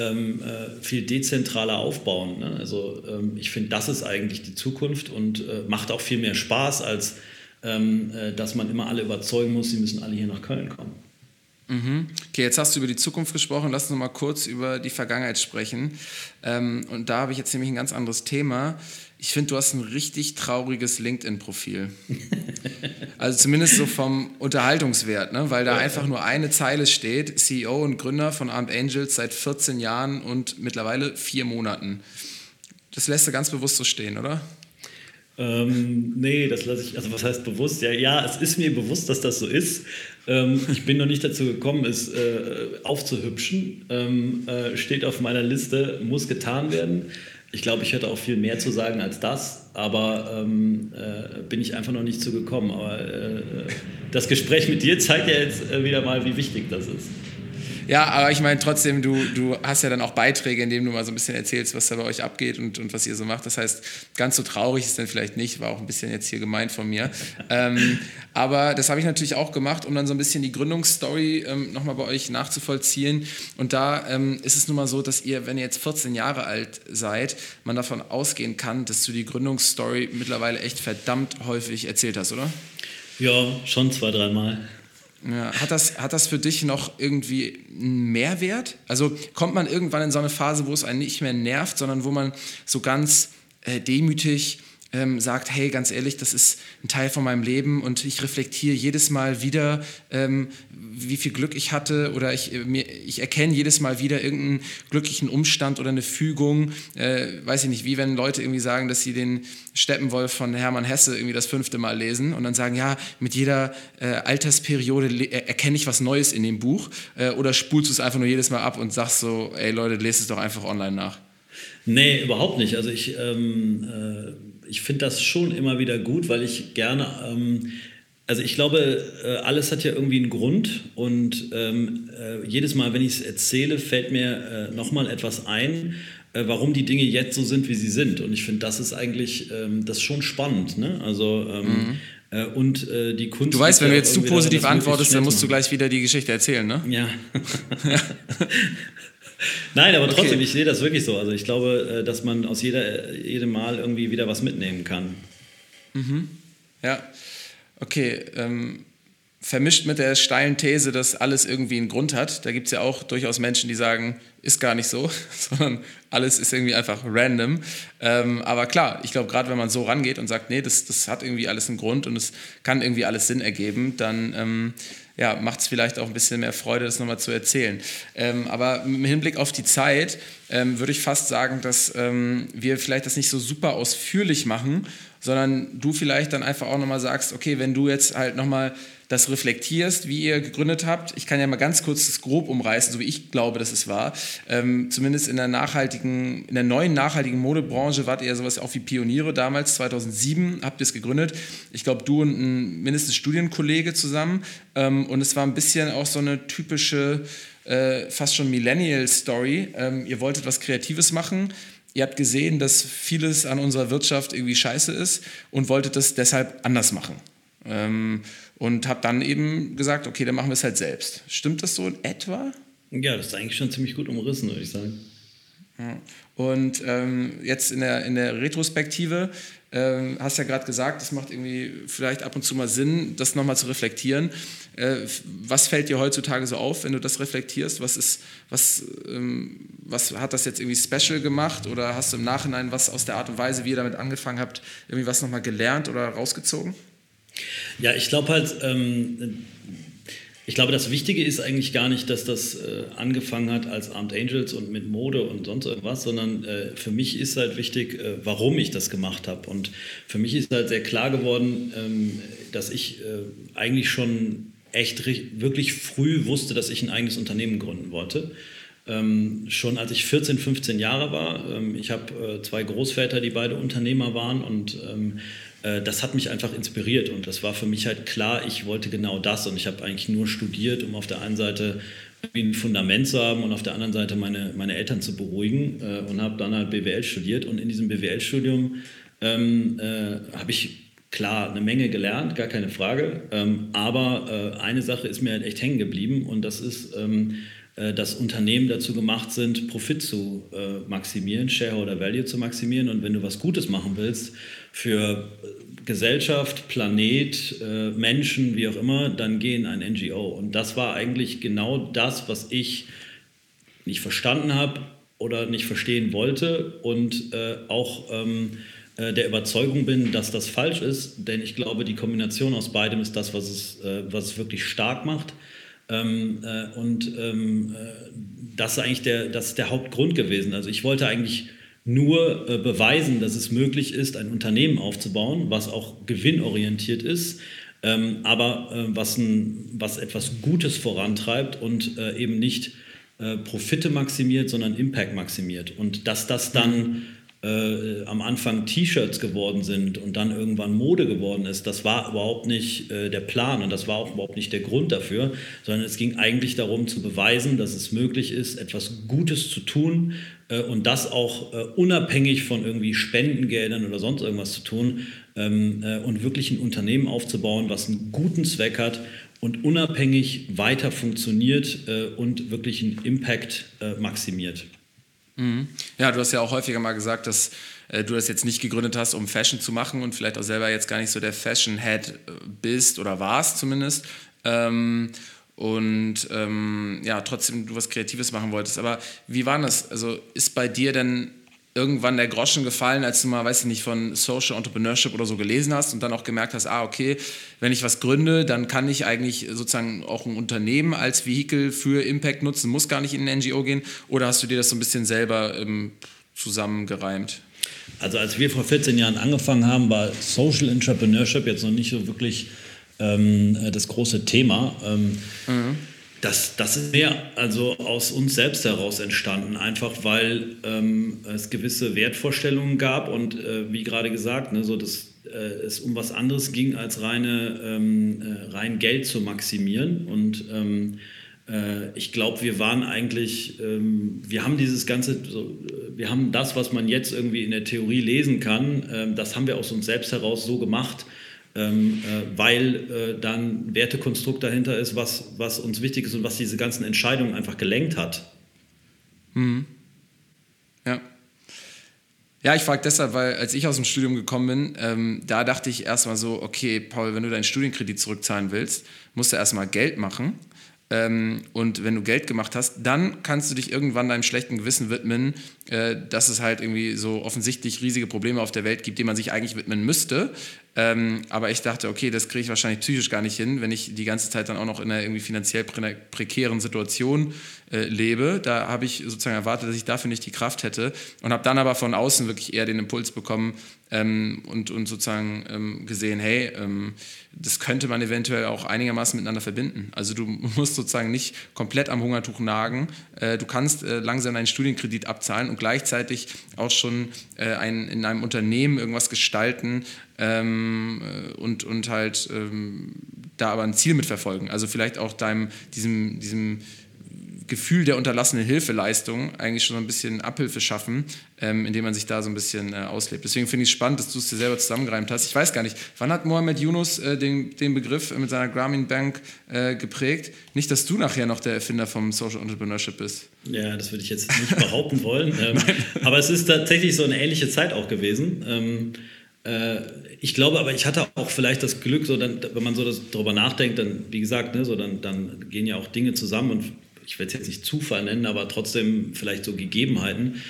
ähm, äh, viel dezentraler aufbauen. Ne? Also ähm, ich finde, das ist eigentlich die Zukunft und äh, macht auch viel mehr Spaß, als ähm, äh, dass man immer alle überzeugen muss, sie müssen alle hier nach Köln kommen. Mhm. Okay, jetzt hast du über die Zukunft gesprochen. Lass uns mal kurz über die Vergangenheit sprechen. Ähm, und da habe ich jetzt nämlich ein ganz anderes Thema. Ich finde, du hast ein richtig trauriges LinkedIn-Profil. also zumindest so vom Unterhaltungswert, ne? weil da einfach nur eine Zeile steht, CEO und Gründer von Armed Angels seit 14 Jahren und mittlerweile vier Monaten. Das lässt du ganz bewusst so stehen, oder? Ähm, nee, das lasse ich, also was heißt bewusst? Ja, ja, es ist mir bewusst, dass das so ist. Ähm, ich bin noch nicht dazu gekommen, es äh, aufzuhübschen. Ähm, äh, steht auf meiner Liste, muss getan werden. Ich glaube, ich hätte auch viel mehr zu sagen als das, aber ähm, äh, bin ich einfach noch nicht zugekommen. Aber äh, das Gespräch mit dir zeigt ja jetzt äh, wieder mal, wie wichtig das ist. Ja, aber ich meine trotzdem, du, du hast ja dann auch Beiträge, in denen du mal so ein bisschen erzählst, was da bei euch abgeht und, und was ihr so macht. Das heißt, ganz so traurig ist dann vielleicht nicht, war auch ein bisschen jetzt hier gemeint von mir. ähm, aber das habe ich natürlich auch gemacht, um dann so ein bisschen die Gründungsstory ähm, nochmal bei euch nachzuvollziehen. Und da ähm, ist es nun mal so, dass ihr, wenn ihr jetzt 14 Jahre alt seid, man davon ausgehen kann, dass du die Gründungsstory mittlerweile echt verdammt häufig erzählt hast, oder? Ja, schon zwei, dreimal. Ja, hat, das, hat das für dich noch irgendwie einen Mehrwert? Also kommt man irgendwann in so eine Phase, wo es einen nicht mehr nervt, sondern wo man so ganz äh, demütig ähm, sagt, hey, ganz ehrlich, das ist ein Teil von meinem Leben und ich reflektiere jedes Mal wieder, ähm, wie viel Glück ich hatte oder ich, äh, mir, ich erkenne jedes Mal wieder irgendeinen glücklichen Umstand oder eine Fügung. Äh, weiß ich nicht, wie wenn Leute irgendwie sagen, dass sie den Steppenwolf von Hermann Hesse irgendwie das fünfte Mal lesen und dann sagen, ja, mit jeder äh, Altersperiode erkenne ich was Neues in dem Buch äh, oder spulst du es einfach nur jedes Mal ab und sagst so, ey Leute, lest es doch einfach online nach. Nee, überhaupt nicht. Also ich, ähm, äh, ich finde das schon immer wieder gut, weil ich gerne, ähm, also ich glaube, äh, alles hat ja irgendwie einen Grund und ähm, äh, jedes Mal, wenn ich es erzähle, fällt mir äh, nochmal etwas ein, äh, warum die Dinge jetzt so sind, wie sie sind. Und ich finde, das ist eigentlich, ähm, das ist schon spannend. Ne? Also ähm, mhm. Äh, und äh, die Kunst. Du weißt, wenn du jetzt zu positiv antwortest, dann musst du gleich wieder die Geschichte erzählen, ne? Ja. Nein, aber trotzdem, okay. ich sehe das wirklich so. Also ich glaube, äh, dass man aus jeder, jedem Mal irgendwie wieder was mitnehmen kann. Mhm. Ja, okay. Ähm, vermischt mit der steilen These, dass alles irgendwie einen Grund hat. Da gibt es ja auch durchaus Menschen, die sagen, ist gar nicht so, sondern alles ist irgendwie einfach random. Ähm, aber klar, ich glaube, gerade wenn man so rangeht und sagt, nee, das, das hat irgendwie alles einen Grund und es kann irgendwie alles Sinn ergeben, dann ähm, ja, macht es vielleicht auch ein bisschen mehr Freude, das nochmal zu erzählen. Ähm, aber im Hinblick auf die Zeit ähm, würde ich fast sagen, dass ähm, wir vielleicht das nicht so super ausführlich machen, sondern du vielleicht dann einfach auch nochmal sagst, okay, wenn du jetzt halt nochmal das reflektierst, wie ihr gegründet habt. Ich kann ja mal ganz kurz das grob umreißen, so wie ich glaube, dass es war. Ähm, zumindest in der nachhaltigen in der neuen nachhaltigen Modebranche wart ihr sowas auch wie Pioniere damals, 2007 habt ihr es gegründet. Ich glaube, du und ein mindestens Studienkollege zusammen. Ähm, und es war ein bisschen auch so eine typische, äh, fast schon Millennial-Story. Ähm, ihr wolltet was Kreatives machen. Ihr habt gesehen, dass vieles an unserer Wirtschaft irgendwie scheiße ist und wolltet das deshalb anders machen. Ähm, und habt dann eben gesagt, okay, dann machen wir es halt selbst. Stimmt das so in etwa? Ja, das ist eigentlich schon ziemlich gut umrissen, würde ich sagen. Und ähm, jetzt in der, in der Retrospektive, ähm, hast ja gerade gesagt, es macht irgendwie vielleicht ab und zu mal Sinn, das nochmal zu reflektieren. Äh, was fällt dir heutzutage so auf, wenn du das reflektierst? Was, ist, was, ähm, was hat das jetzt irgendwie special gemacht oder hast du im Nachhinein was aus der Art und Weise, wie ihr damit angefangen habt, irgendwie was nochmal gelernt oder rausgezogen? Ja, ich glaube halt, ähm, ich glaube, das Wichtige ist eigentlich gar nicht, dass das äh, angefangen hat als Armed Angels und mit Mode und sonst irgendwas, sondern äh, für mich ist halt wichtig, äh, warum ich das gemacht habe. Und für mich ist halt sehr klar geworden, ähm, dass ich äh, eigentlich schon echt wirklich früh wusste, dass ich ein eigenes Unternehmen gründen wollte. Ähm, schon als ich 14, 15 Jahre war. Ähm, ich habe äh, zwei Großväter, die beide Unternehmer waren und ähm, äh, das hat mich einfach inspiriert und das war für mich halt klar, ich wollte genau das und ich habe eigentlich nur studiert, um auf der einen Seite ein Fundament zu haben und auf der anderen Seite meine, meine Eltern zu beruhigen äh, und habe dann halt BWL studiert und in diesem BWL-Studium ähm, äh, habe ich klar eine Menge gelernt, gar keine Frage, ähm, aber äh, eine Sache ist mir halt echt hängen geblieben und das ist, ähm, äh, dass Unternehmen dazu gemacht sind, Profit zu äh, maximieren, Shareholder Value zu maximieren und wenn du was Gutes machen willst, für Gesellschaft, Planet, äh, Menschen, wie auch immer, dann geh in ein NGO. Und das war eigentlich genau das, was ich nicht verstanden habe oder nicht verstehen wollte und äh, auch ähm, äh, der Überzeugung bin, dass das falsch ist, denn ich glaube, die Kombination aus beidem ist das, was es, äh, was es wirklich stark macht. Ähm, äh, und ähm, äh, das ist eigentlich der, das ist der Hauptgrund gewesen. Also ich wollte eigentlich nur äh, beweisen, dass es möglich ist, ein Unternehmen aufzubauen, was auch gewinnorientiert ist, ähm, aber äh, was, ein, was etwas Gutes vorantreibt und äh, eben nicht äh, Profite maximiert, sondern Impact maximiert. Und dass das dann äh, am Anfang T-Shirts geworden sind und dann irgendwann Mode geworden ist, das war überhaupt nicht äh, der Plan und das war auch überhaupt nicht der Grund dafür, sondern es ging eigentlich darum zu beweisen, dass es möglich ist, etwas Gutes zu tun äh, und das auch äh, unabhängig von irgendwie Spendengeldern oder sonst irgendwas zu tun ähm, äh, und wirklich ein Unternehmen aufzubauen, was einen guten Zweck hat und unabhängig weiter funktioniert äh, und wirklich einen Impact maximiert. Mhm. Ja, du hast ja auch häufiger mal gesagt, dass äh, du das jetzt nicht gegründet hast, um Fashion zu machen und vielleicht auch selber jetzt gar nicht so der Fashion-Head äh, bist oder warst zumindest. Ähm, und ähm, ja, trotzdem du was Kreatives machen wolltest. Aber wie war das? Also ist bei dir denn irgendwann der Groschen gefallen, als du mal, weiß ich nicht, von Social Entrepreneurship oder so gelesen hast und dann auch gemerkt hast, ah, okay, wenn ich was gründe, dann kann ich eigentlich sozusagen auch ein Unternehmen als Vehikel für Impact nutzen, muss gar nicht in ein NGO gehen? Oder hast du dir das so ein bisschen selber ähm, zusammengereimt? Also als wir vor 14 Jahren angefangen haben, war Social Entrepreneurship jetzt noch nicht so wirklich ähm, das große Thema. Ähm, mhm. Das, das ist mehr also aus uns selbst heraus entstanden, einfach weil ähm, es gewisse Wertvorstellungen gab und äh, wie gerade gesagt, ne, so dass äh, es um was anderes ging, als reine, ähm, äh, rein Geld zu maximieren. Und ähm, äh, ich glaube, wir waren eigentlich, ähm, wir haben dieses ganze, so, wir haben das, was man jetzt irgendwie in der Theorie lesen kann, ähm, das haben wir aus uns selbst heraus so gemacht ähm, äh, weil äh, dann Wertekonstrukt dahinter ist, was, was uns wichtig ist und was diese ganzen Entscheidungen einfach gelenkt hat. Mhm. Ja. Ja, ich frage deshalb, weil als ich aus dem Studium gekommen bin, ähm, da dachte ich erstmal so, okay, Paul, wenn du deinen Studienkredit zurückzahlen willst, musst du erstmal Geld machen. Ähm, und wenn du Geld gemacht hast, dann kannst du dich irgendwann deinem schlechten Gewissen widmen, äh, dass es halt irgendwie so offensichtlich riesige Probleme auf der Welt gibt, denen man sich eigentlich widmen müsste. Ähm, aber ich dachte, okay, das kriege ich wahrscheinlich psychisch gar nicht hin, wenn ich die ganze Zeit dann auch noch in einer irgendwie finanziell pre prekären Situation äh, lebe. Da habe ich sozusagen erwartet, dass ich dafür nicht die Kraft hätte und habe dann aber von außen wirklich eher den Impuls bekommen ähm, und, und sozusagen ähm, gesehen, hey, ähm, das könnte man eventuell auch einigermaßen miteinander verbinden. Also du musst sozusagen nicht komplett am Hungertuch nagen. Äh, du kannst äh, langsam einen Studienkredit abzahlen und gleichzeitig auch schon äh, ein, in einem Unternehmen irgendwas gestalten ähm, äh, und, und halt ähm, da aber ein Ziel mitverfolgen. Also vielleicht auch deinem, diesem, diesem Gefühl der unterlassenen Hilfeleistung eigentlich schon so ein bisschen Abhilfe schaffen, ähm, indem man sich da so ein bisschen äh, auslebt. Deswegen finde ich es spannend, dass du es dir selber zusammengereimt hast. Ich weiß gar nicht, wann hat Mohamed Yunus äh, den, den Begriff mit seiner Grameen Bank äh, geprägt? Nicht, dass du nachher noch der Erfinder vom Social Entrepreneurship bist. Ja, das würde ich jetzt nicht behaupten wollen. Ähm, aber es ist tatsächlich so eine ähnliche Zeit auch gewesen. Ähm, äh, ich glaube aber, ich hatte auch vielleicht das Glück, so dann, wenn man so das, darüber nachdenkt, dann, wie gesagt, ne, so dann, dann gehen ja auch Dinge zusammen und ich werde es jetzt nicht Zufall nennen, aber trotzdem vielleicht so Gegebenheiten.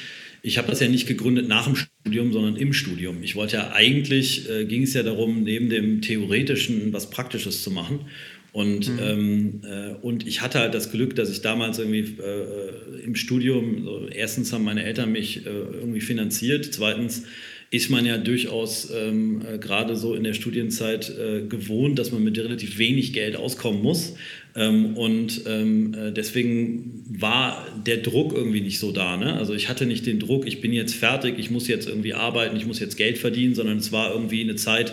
Ich habe das ja nicht gegründet nach dem Studium, sondern im Studium. Ich wollte ja eigentlich, äh, ging es ja darum, neben dem Theoretischen was Praktisches zu machen. Und, mhm. ähm, äh, und ich hatte halt das Glück, dass ich damals irgendwie äh, im Studium, so, erstens haben meine Eltern mich äh, irgendwie finanziert, zweitens ist man ja durchaus ähm, äh, gerade so in der Studienzeit äh, gewohnt, dass man mit relativ wenig Geld auskommen muss. Ähm, und ähm, äh, deswegen war der Druck irgendwie nicht so da. Ne? Also ich hatte nicht den Druck, ich bin jetzt fertig, ich muss jetzt irgendwie arbeiten, ich muss jetzt Geld verdienen, sondern es war irgendwie eine Zeit,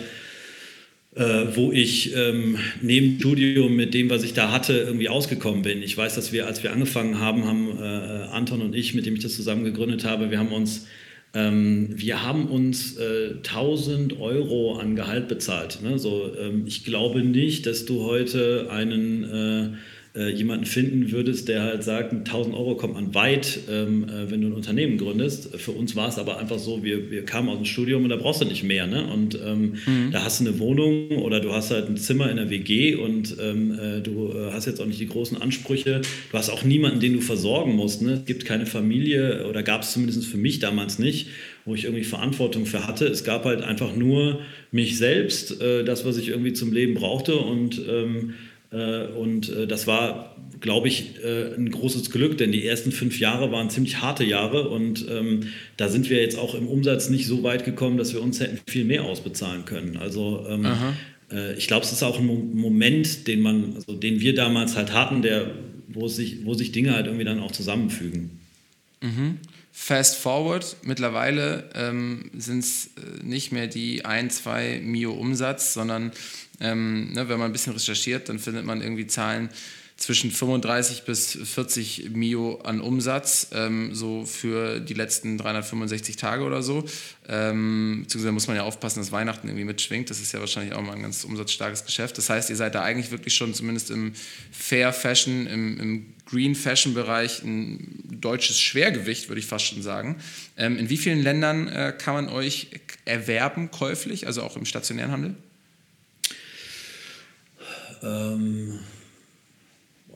äh, wo ich ähm, neben Studium mit dem, was ich da hatte, irgendwie ausgekommen bin. Ich weiß, dass wir, als wir angefangen haben, haben äh, Anton und ich, mit dem ich das zusammen gegründet habe, wir haben uns ähm, wir haben uns äh, 1000 Euro an Gehalt bezahlt. Ne? So, ähm, ich glaube nicht, dass du heute einen äh, äh, jemanden finden würdest, der halt sagt, 1000 Euro kommt man weit, ähm, äh, wenn du ein Unternehmen gründest. Für uns war es aber einfach so, wir, wir kamen aus dem Studium und da brauchst du nicht mehr. Ne? Und ähm, mhm. da hast du eine Wohnung oder du hast halt ein Zimmer in der WG und ähm, äh, du äh, hast jetzt auch nicht die großen Ansprüche. Du hast auch niemanden, den du versorgen musst. Ne? Es gibt keine Familie oder gab es zumindest für mich damals nicht wo ich irgendwie Verantwortung für hatte. Es gab halt einfach nur mich selbst, äh, das, was ich irgendwie zum Leben brauchte und ähm, äh, und äh, das war, glaube ich, äh, ein großes Glück, denn die ersten fünf Jahre waren ziemlich harte Jahre und ähm, da sind wir jetzt auch im Umsatz nicht so weit gekommen, dass wir uns hätten viel mehr ausbezahlen können. Also ähm, ich glaube, es ist auch ein Moment, den man, also den wir damals halt hatten, der, wo sich, wo sich Dinge halt irgendwie dann auch zusammenfügen. Mhm. Fast forward, mittlerweile ähm, sind es nicht mehr die ein, zwei Mio Umsatz, sondern ähm, ne, wenn man ein bisschen recherchiert, dann findet man irgendwie Zahlen zwischen 35 bis 40 Mio an Umsatz, ähm, so für die letzten 365 Tage oder so. Ähm, beziehungsweise muss man ja aufpassen, dass Weihnachten irgendwie mitschwingt. Das ist ja wahrscheinlich auch mal ein ganz umsatzstarkes Geschäft. Das heißt, ihr seid da eigentlich wirklich schon zumindest im Fair Fashion, im, im Green Fashion Bereich ein deutsches Schwergewicht, würde ich fast schon sagen. Ähm, in wie vielen Ländern äh, kann man euch erwerben käuflich, also auch im stationären Handel? Ähm,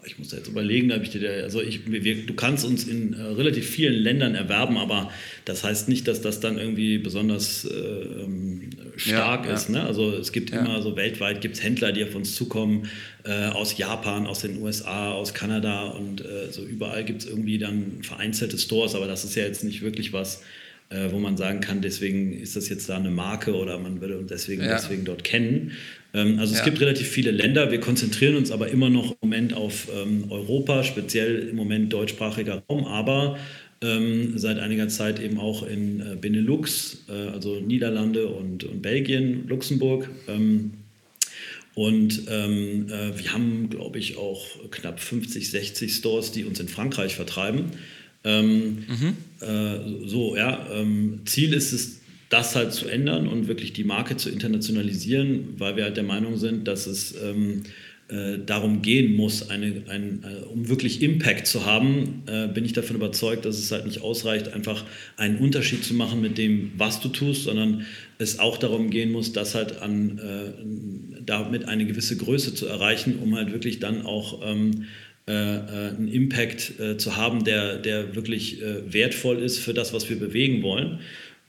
ich muss jetzt überlegen, ob ich dir, also ich, wir, du kannst uns in äh, relativ vielen Ländern erwerben, aber das heißt nicht, dass das dann irgendwie besonders äh, ähm, stark ja, ist. Ja. Ne? Also es gibt ja. immer so weltweit gibt es Händler, die auf uns zukommen, äh, aus Japan, aus den USA, aus Kanada und äh, so überall gibt es irgendwie dann vereinzelte Stores, aber das ist ja jetzt nicht wirklich was, äh, wo man sagen kann, deswegen ist das jetzt da eine Marke oder man würde uns deswegen, deswegen dort kennen. Ähm, also es ja. gibt relativ viele Länder. Wir konzentrieren uns aber immer noch im Moment auf ähm, Europa, speziell im Moment deutschsprachiger Raum, aber ähm, seit einiger Zeit eben auch in äh, Benelux, äh, also Niederlande und, und Belgien, Luxemburg. Ähm, und ähm, äh, wir haben, glaube ich, auch knapp 50, 60 Stores, die uns in Frankreich vertreiben. Ähm, mhm. Äh, so, ja. Ziel ist es, das halt zu ändern und wirklich die Marke zu internationalisieren, weil wir halt der Meinung sind, dass es ähm, äh, darum gehen muss, eine, ein, äh, um wirklich Impact zu haben, äh, bin ich davon überzeugt, dass es halt nicht ausreicht, einfach einen Unterschied zu machen mit dem, was du tust, sondern es auch darum gehen muss, das halt an, äh, damit eine gewisse Größe zu erreichen, um halt wirklich dann auch ähm, äh, äh, einen Impact zu haben, der, der wirklich wertvoll ist für das, was wir bewegen wollen.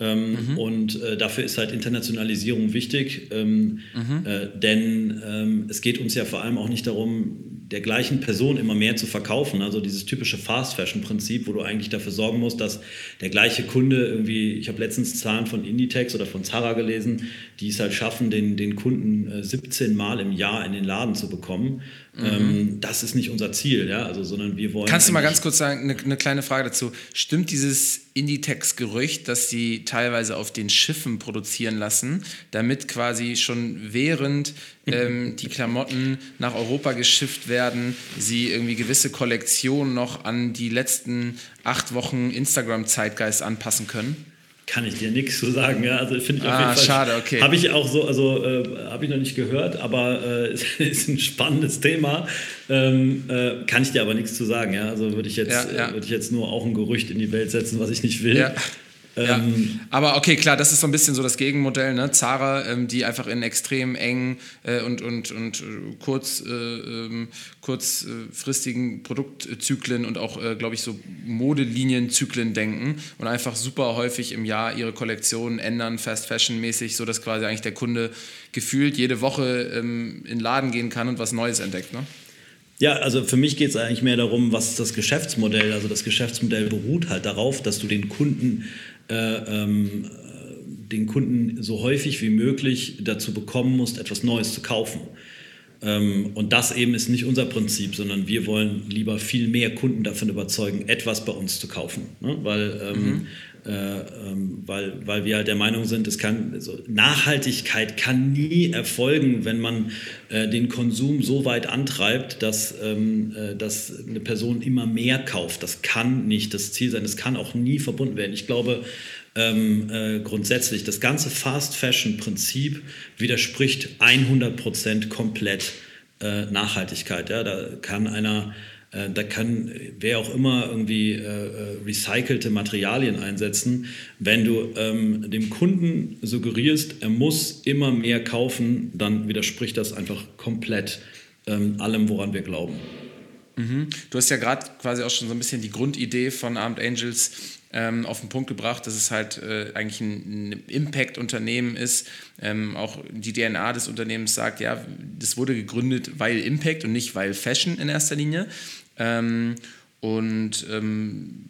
Ähm, mhm. Und äh, dafür ist halt Internationalisierung wichtig, ähm, mhm. äh, denn ähm, es geht uns ja vor allem auch nicht darum, der gleichen Person immer mehr zu verkaufen. Also dieses typische Fast-Fashion-Prinzip, wo du eigentlich dafür sorgen musst, dass der gleiche Kunde irgendwie, ich habe letztens Zahlen von Inditex oder von Zara gelesen, die es halt schaffen, den, den Kunden äh, 17 Mal im Jahr in den Laden zu bekommen. Mhm. Ähm, das ist nicht unser Ziel, ja, also, sondern wir wollen. Kannst du mal ganz kurz sagen, eine, eine kleine Frage dazu. Stimmt dieses Inditex-Gerücht, dass sie teilweise auf den Schiffen produzieren lassen, damit quasi schon während ähm, die Klamotten nach Europa geschifft werden, sie irgendwie gewisse Kollektionen noch an die letzten acht Wochen Instagram-Zeitgeist anpassen können? Kann ich dir nichts zu sagen, ja. Also finde ich auf ah, jeden Fall. Schade, okay. Habe ich auch so, also äh, habe ich noch nicht gehört, aber äh, ist ein spannendes Thema. Ähm, äh, kann ich dir aber nichts zu sagen, ja. Also würde ich jetzt, ja, ja. würde ich jetzt nur auch ein Gerücht in die Welt setzen, was ich nicht will. Ja. Ja. Ähm, aber okay, klar, das ist so ein bisschen so das Gegenmodell, ne? Zara, ähm, die einfach in extrem engen äh, und, und, und äh, kurz, äh, ähm, kurzfristigen Produktzyklen und auch, äh, glaube ich, so Modelinienzyklen denken und einfach super häufig im Jahr ihre Kollektionen ändern, Fast Fashion mäßig, sodass quasi eigentlich der Kunde gefühlt jede Woche ähm, in den Laden gehen kann und was Neues entdeckt. Ne? Ja, also für mich geht es eigentlich mehr darum, was ist das Geschäftsmodell. Also das Geschäftsmodell beruht halt darauf, dass du den Kunden äh, ähm, den Kunden so häufig wie möglich dazu bekommen musst, etwas Neues zu kaufen. Ähm, und das eben ist nicht unser Prinzip, sondern wir wollen lieber viel mehr Kunden davon überzeugen, etwas bei uns zu kaufen. Ne? Weil ähm, mhm. Äh, ähm, weil, weil wir halt der Meinung sind, es kann, also Nachhaltigkeit kann nie erfolgen, wenn man äh, den Konsum so weit antreibt, dass, ähm, äh, dass eine Person immer mehr kauft. Das kann nicht das Ziel sein. Das kann auch nie verbunden werden. Ich glaube, ähm, äh, grundsätzlich, das ganze Fast-Fashion-Prinzip widerspricht 100% komplett äh, Nachhaltigkeit. Ja? Da kann einer äh, da kann wer auch immer irgendwie äh, äh, recycelte Materialien einsetzen. Wenn du ähm, dem Kunden suggerierst, er muss immer mehr kaufen, dann widerspricht das einfach komplett ähm, allem, woran wir glauben. Mhm. Du hast ja gerade quasi auch schon so ein bisschen die Grundidee von Armed Angels ähm, auf den Punkt gebracht, dass es halt äh, eigentlich ein, Impact-Unternehmen ist. Ähm, auch die DNA des Unternehmens sagt, ja, das wurde gegründet, weil Impact und nicht weil Fashion in erster Linie. Ähm, und ähm,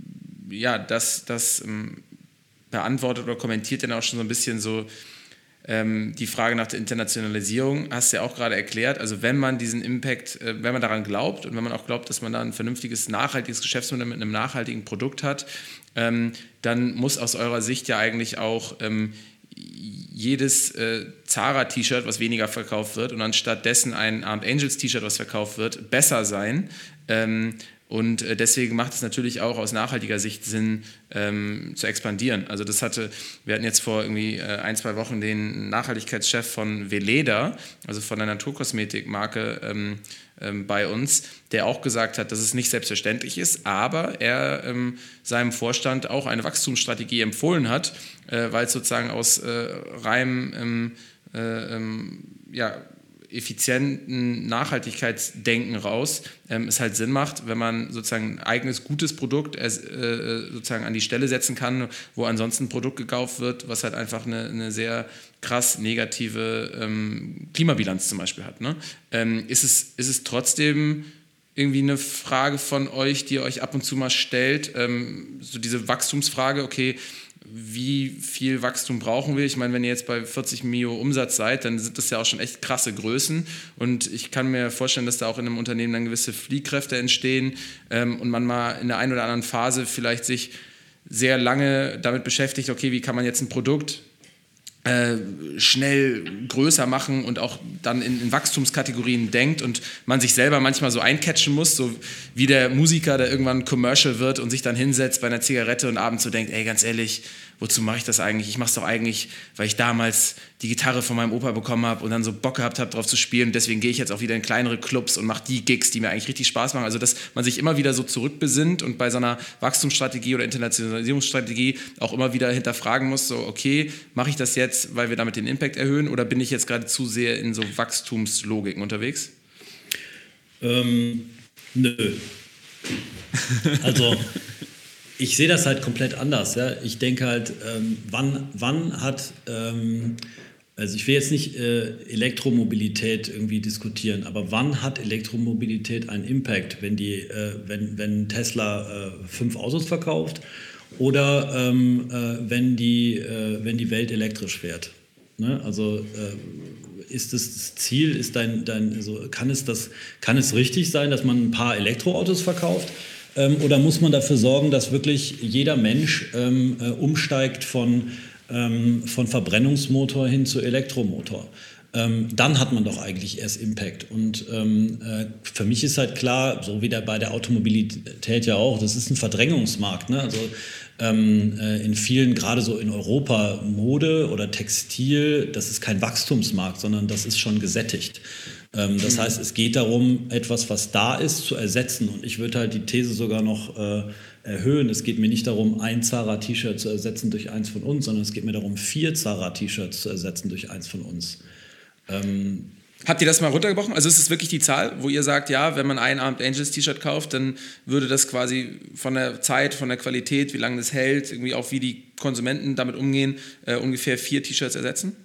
ja, das, das ähm, beantwortet oder kommentiert dann auch schon so ein bisschen so ähm, die Frage nach der Internationalisierung. Hast du ja auch gerade erklärt. Also wenn man diesen Impact, äh, wenn man daran glaubt und wenn man auch glaubt, dass man da ein vernünftiges, nachhaltiges Geschäftsmodell mit einem nachhaltigen Produkt hat, ähm, dann muss aus eurer Sicht ja eigentlich auch jedes äh, Zara-T-Shirt, was weniger verkauft wird, und anstatt dessen ein Armed Angels T-Shirt, was verkauft wird, besser sein. Ähm, und äh, deswegen macht es natürlich auch aus nachhaltiger Sicht Sinn, ähm, zu expandieren. Also das hatte, wir hatten jetzt vor irgendwie äh, ein, zwei Wochen den Nachhaltigkeitschef von Veleda, also von der Naturkosmetikmarke, ähm, ähm, bei uns, der auch gesagt hat, dass es nicht selbstverständlich ist, aber er ähm, seinem Vorstand auch eine Wachstumsstrategie empfohlen hat, äh, weil es sozusagen aus äh, reinem ähm, äh, ja, effizienten Nachhaltigkeitsdenken raus ähm, es halt Sinn macht, wenn man sozusagen ein eigenes gutes Produkt äh, sozusagen an die Stelle setzen kann, wo ansonsten ein Produkt gekauft wird, was halt einfach eine, eine sehr krass negative ähm, Klimabilanz zum Beispiel hat. Ne? Ähm, ist, es, ist es trotzdem irgendwie eine Frage von euch, die ihr euch ab und zu mal stellt, ähm, so diese Wachstumsfrage, okay, wie viel Wachstum brauchen wir? Ich meine, wenn ihr jetzt bei 40 Mio Umsatz seid, dann sind das ja auch schon echt krasse Größen. Und ich kann mir vorstellen, dass da auch in einem Unternehmen dann gewisse Fliehkräfte entstehen ähm, und man mal in der einen oder anderen Phase vielleicht sich sehr lange damit beschäftigt, okay, wie kann man jetzt ein Produkt äh, schnell größer machen und auch dann in, in, Wachstumskategorien denkt und man sich selber manchmal so eincatchen muss, so wie der Musiker, der irgendwann Commercial wird und sich dann hinsetzt bei einer Zigarette und abends so denkt, ey, ganz ehrlich, wozu mache ich das eigentlich? Ich mache es doch eigentlich, weil ich damals die Gitarre von meinem Opa bekommen habe und dann so Bock gehabt habe, drauf zu spielen. Und deswegen gehe ich jetzt auch wieder in kleinere Clubs und mache die Gigs, die mir eigentlich richtig Spaß machen. Also, dass man sich immer wieder so zurückbesinnt und bei so einer Wachstumsstrategie oder Internationalisierungsstrategie auch immer wieder hinterfragen muss, so, okay, mache ich das jetzt, weil wir damit den Impact erhöhen oder bin ich jetzt gerade zu sehr in so Wachstumslogiken unterwegs? Ähm, nö. Also ich sehe das halt komplett anders. Ja? Ich denke halt, ähm, wann, wann hat, ähm, also ich will jetzt nicht äh, Elektromobilität irgendwie diskutieren, aber wann hat Elektromobilität einen Impact, wenn, die, äh, wenn, wenn Tesla äh, fünf Autos verkauft oder ähm, äh, wenn, die, äh, wenn die Welt elektrisch fährt? Ne? Also äh, ist das, das Ziel, ist dein, dein, also kann, es das, kann es richtig sein, dass man ein paar Elektroautos verkauft? Ähm, oder muss man dafür sorgen, dass wirklich jeder Mensch ähm, äh, umsteigt von, ähm, von Verbrennungsmotor hin zu Elektromotor? Ähm, dann hat man doch eigentlich erst Impact. Und ähm, äh, für mich ist halt klar, so wie der bei der Automobilität ja auch, das ist ein Verdrängungsmarkt. Ne? Also ähm, äh, in vielen, gerade so in Europa, Mode oder Textil, das ist kein Wachstumsmarkt, sondern das ist schon gesättigt. Ähm, das heißt, es geht darum, etwas, was da ist, zu ersetzen. Und ich würde halt die These sogar noch äh, erhöhen. Es geht mir nicht darum, ein Zara-T-Shirt zu ersetzen durch eins von uns, sondern es geht mir darum, vier Zara-T-Shirts zu ersetzen durch eins von uns. Ähm, Habt ihr das mal runtergebrochen? Also ist es wirklich die Zahl, wo ihr sagt, ja, wenn man ein Armed Angels T-Shirt kauft, dann würde das quasi von der Zeit, von der Qualität, wie lange das hält, irgendwie auch wie die Konsumenten damit umgehen, äh, ungefähr vier T-Shirts ersetzen?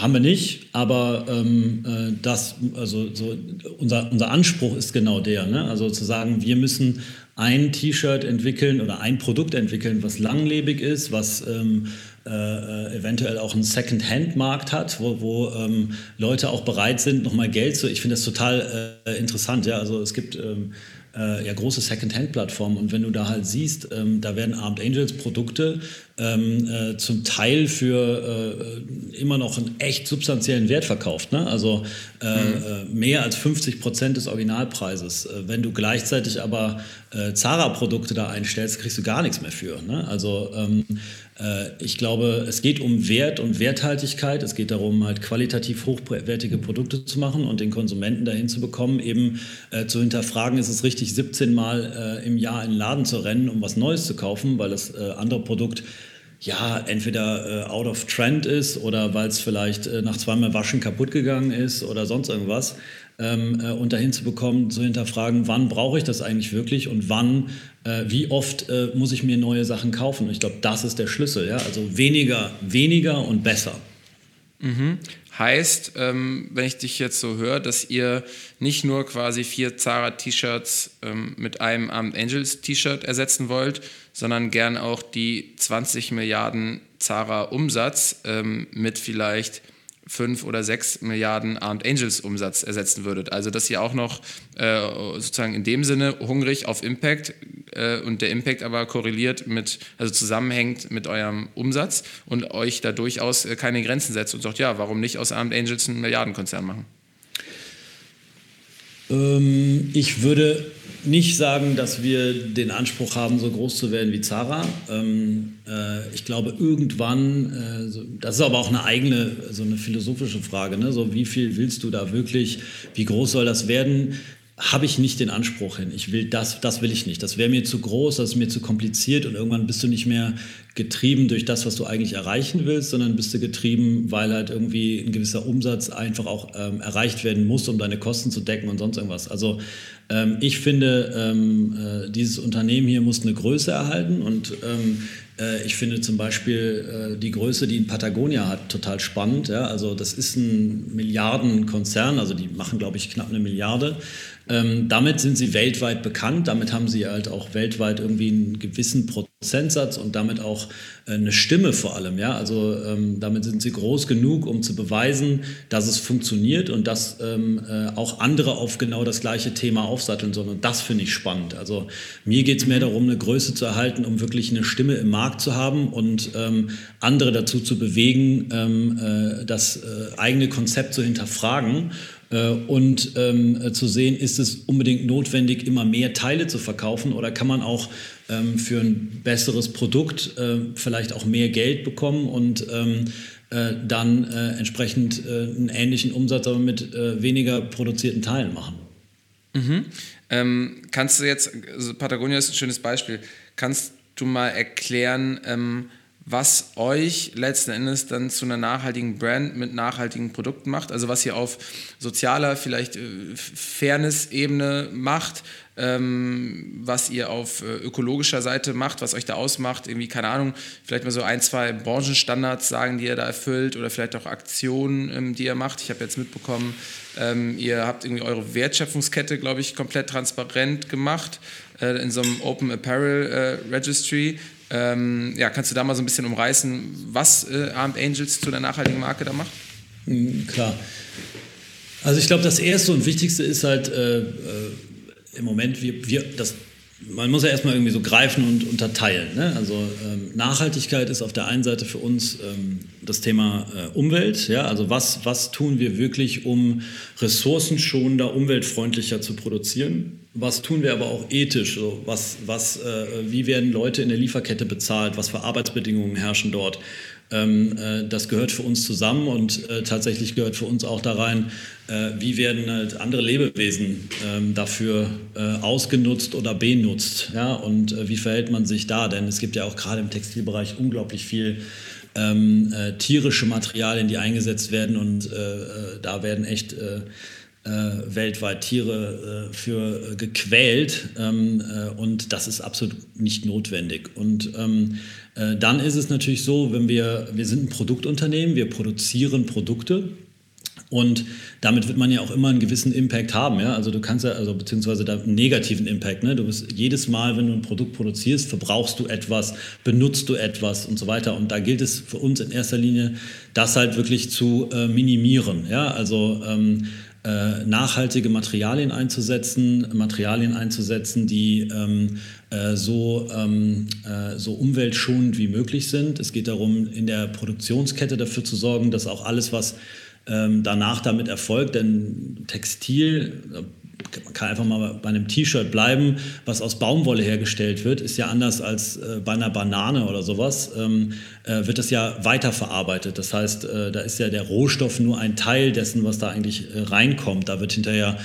Haben wir nicht, aber ähm, äh, das, also so, unser, unser Anspruch ist genau der. Ne? Also zu sagen, wir müssen ein T-Shirt entwickeln oder ein Produkt entwickeln, was langlebig ist, was ähm, äh, äh eventuell auch einen Second-Hand-Markt hat, wo, wo ähm, Leute auch bereit sind, nochmal Geld zu. Ich finde das total äh, interessant. Ja? Also es gibt ähm, äh, ja, große Second-Hand-Plattformen. Und wenn du da halt siehst, ähm, da werden Armed Angels Produkte ähm, äh, zum Teil für äh, immer noch einen echt substanziellen Wert verkauft. Ne? Also äh, mhm. Äh, mehr als 50 Prozent des Originalpreises. Äh, wenn du gleichzeitig aber Zara-Produkte da einstellst, kriegst du gar nichts mehr für. Ne? Also ähm, äh, ich glaube, es geht um Wert und Werthaltigkeit. Es geht darum, halt qualitativ hochwertige Produkte zu machen und den Konsumenten dahin zu bekommen, eben äh, zu hinterfragen, ist es richtig, 17 Mal äh, im Jahr in den Laden zu rennen, um was Neues zu kaufen, weil das äh, andere Produkt ja, entweder äh, out of trend ist oder weil es vielleicht äh, nach zweimal Waschen kaputt gegangen ist oder sonst irgendwas ähm, äh, und dahin zu bekommen, zu hinterfragen, wann brauche ich das eigentlich wirklich und wann, äh, wie oft äh, muss ich mir neue Sachen kaufen. Und ich glaube, das ist der Schlüssel. Ja? Also weniger, weniger und besser. Mhm. Heißt, ähm, wenn ich dich jetzt so höre, dass ihr nicht nur quasi vier Zara-T-Shirts ähm, mit einem Armed Angels T-Shirt ersetzen wollt, sondern gern auch die 20 Milliarden Zara-Umsatz ähm, mit vielleicht fünf oder sechs Milliarden Armed Angels Umsatz ersetzen würdet. Also dass ihr auch noch äh, sozusagen in dem Sinne hungrig auf Impact äh, und der Impact aber korreliert mit, also zusammenhängt mit eurem Umsatz und euch da durchaus äh, keine Grenzen setzt und sagt, ja, warum nicht aus Armed Angels einen Milliardenkonzern machen? Ähm, ich würde nicht sagen, dass wir den Anspruch haben, so groß zu werden wie Zara. Ähm, äh, ich glaube, irgendwann, äh, so, das ist aber auch eine eigene, so eine philosophische Frage, ne? so wie viel willst du da wirklich, wie groß soll das werden? Habe ich nicht den Anspruch hin. Ich will das, das will ich nicht. Das wäre mir zu groß, das ist mir zu kompliziert und irgendwann bist du nicht mehr getrieben durch das, was du eigentlich erreichen willst, sondern bist du getrieben, weil halt irgendwie ein gewisser Umsatz einfach auch ähm, erreicht werden muss, um deine Kosten zu decken und sonst irgendwas. Also ähm, ich finde, ähm, äh, dieses Unternehmen hier muss eine Größe erhalten und ähm, äh, ich finde zum Beispiel äh, die Größe, die Patagonia hat, total spannend. Ja? Also das ist ein Milliardenkonzern, also die machen, glaube ich, knapp eine Milliarde. Ähm, damit sind sie weltweit bekannt, damit haben sie halt auch weltweit irgendwie einen gewissen Prozentsatz und damit auch äh, eine Stimme vor allem. Ja? Also ähm, damit sind sie groß genug, um zu beweisen, dass es funktioniert und dass ähm, äh, auch andere auf genau das gleiche Thema aufsatteln sollen. Und das finde ich spannend. Also mir geht es mehr darum, eine Größe zu erhalten, um wirklich eine Stimme im Markt zu haben und ähm, andere dazu zu bewegen, ähm, äh, das äh, eigene Konzept zu hinterfragen und ähm, zu sehen, ist es unbedingt notwendig, immer mehr Teile zu verkaufen oder kann man auch ähm, für ein besseres Produkt äh, vielleicht auch mehr Geld bekommen und ähm, äh, dann äh, entsprechend äh, einen ähnlichen Umsatz, aber mit äh, weniger produzierten Teilen machen. Mhm. Ähm, kannst du jetzt, also Patagonia ist ein schönes Beispiel, kannst du mal erklären, ähm, was euch letzten Endes dann zu einer nachhaltigen Brand mit nachhaltigen Produkten macht. Also was ihr auf sozialer, vielleicht äh, Fairness-Ebene macht, ähm, was ihr auf äh, ökologischer Seite macht, was euch da ausmacht. Irgendwie, keine Ahnung, vielleicht mal so ein, zwei Branchenstandards sagen, die ihr da erfüllt oder vielleicht auch Aktionen, ähm, die ihr macht. Ich habe jetzt mitbekommen, ähm, ihr habt irgendwie eure Wertschöpfungskette, glaube ich, komplett transparent gemacht äh, in so einem Open Apparel äh, Registry. Ähm, ja, kannst du da mal so ein bisschen umreißen, was äh, Armed Angels zu der nachhaltigen Marke da macht? Mhm, klar. Also ich glaube, das Erste und Wichtigste ist halt äh, äh, im Moment, wir, wir, das, man muss ja erstmal irgendwie so greifen und unterteilen. Ne? Also ähm, Nachhaltigkeit ist auf der einen Seite für uns ähm, das Thema äh, Umwelt. Ja? Also was, was tun wir wirklich, um ressourcenschonender, umweltfreundlicher zu produzieren? Was tun wir aber auch ethisch? So, was, was, äh, wie werden Leute in der Lieferkette bezahlt? Was für Arbeitsbedingungen herrschen dort? Ähm, äh, das gehört für uns zusammen und äh, tatsächlich gehört für uns auch da rein, äh, wie werden halt andere Lebewesen ähm, dafür äh, ausgenutzt oder benutzt. Ja? Und äh, wie verhält man sich da? Denn es gibt ja auch gerade im Textilbereich unglaublich viel ähm, tierische Materialien, die eingesetzt werden und da werden echt äh, weltweit Tiere äh, für äh, gequält ähm, äh, und das ist absolut nicht notwendig. Und ähm, äh, dann ist es natürlich so, wenn wir, wir sind ein Produktunternehmen, wir produzieren Produkte und damit wird man ja auch immer einen gewissen Impact haben. Ja? Also du kannst ja, also beziehungsweise einen negativen Impact. Ne? Du bist jedes Mal, wenn du ein Produkt produzierst, verbrauchst du etwas, benutzt du etwas und so weiter. Und da gilt es für uns in erster Linie, das halt wirklich zu äh, minimieren. Ja? Also ähm, äh, nachhaltige Materialien einzusetzen, Materialien einzusetzen, die ähm, äh, so, ähm, äh, so umweltschonend wie möglich sind. Es geht darum, in der Produktionskette dafür zu sorgen, dass auch alles, was ähm, danach damit erfolgt, denn Textil, man kann einfach mal bei einem T-Shirt bleiben, was aus Baumwolle hergestellt wird, ist ja anders als äh, bei einer Banane oder sowas, ähm, äh, wird das ja weiterverarbeitet. Das heißt, äh, da ist ja der Rohstoff nur ein Teil dessen, was da eigentlich äh, reinkommt. Da wird hinterher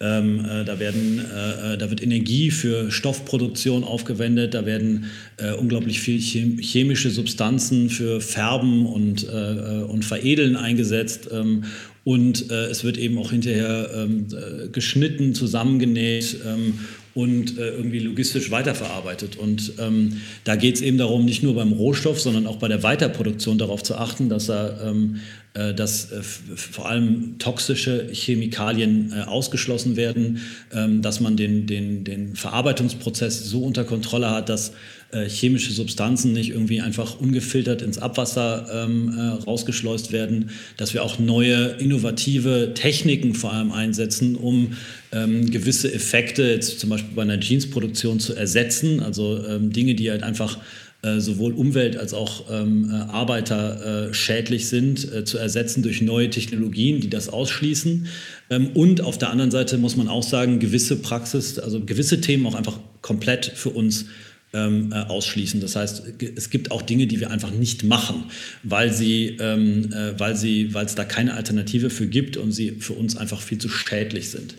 ähm, äh, da, werden, äh, da wird Energie für Stoffproduktion aufgewendet, da werden äh, unglaublich viel chemische Substanzen für Färben und, und Veredeln eingesetzt. Ähm, und äh, es wird eben auch hinterher ähm, äh, geschnitten, zusammengenäht ähm, und äh, irgendwie logistisch weiterverarbeitet. Und ähm, da geht es eben darum, nicht nur beim Rohstoff, sondern auch bei der Weiterproduktion darauf zu achten, dass, er, ähm, äh, dass äh, vor allem toxische Chemikalien äh, ausgeschlossen werden, ähm, dass man den, den, den Verarbeitungsprozess so unter Kontrolle hat, dass äh, chemische Substanzen nicht irgendwie einfach ungefiltert ins Abwasser ähm, äh, rausgeschleust werden, dass wir auch neue innovative Techniken vor allem einsetzen, um ähm, gewisse Effekte, jetzt zum Beispiel bei einer Jeansproduktion zu ersetzen, also Dinge, die halt einfach äh, sowohl Umwelt- als auch ähm, äh, Arbeiter äh, schädlich sind, äh, zu ersetzen durch neue Technologien, die das ausschließen. Ähm, und auf der anderen Seite muss man auch sagen, gewisse Praxis, also gewisse Themen auch einfach komplett für uns ähm, äh, ausschließen. Das heißt, es gibt auch Dinge, die wir einfach nicht machen, weil sie, ähm, äh, weil sie, weil es da keine Alternative für gibt und sie für uns einfach viel zu schädlich sind.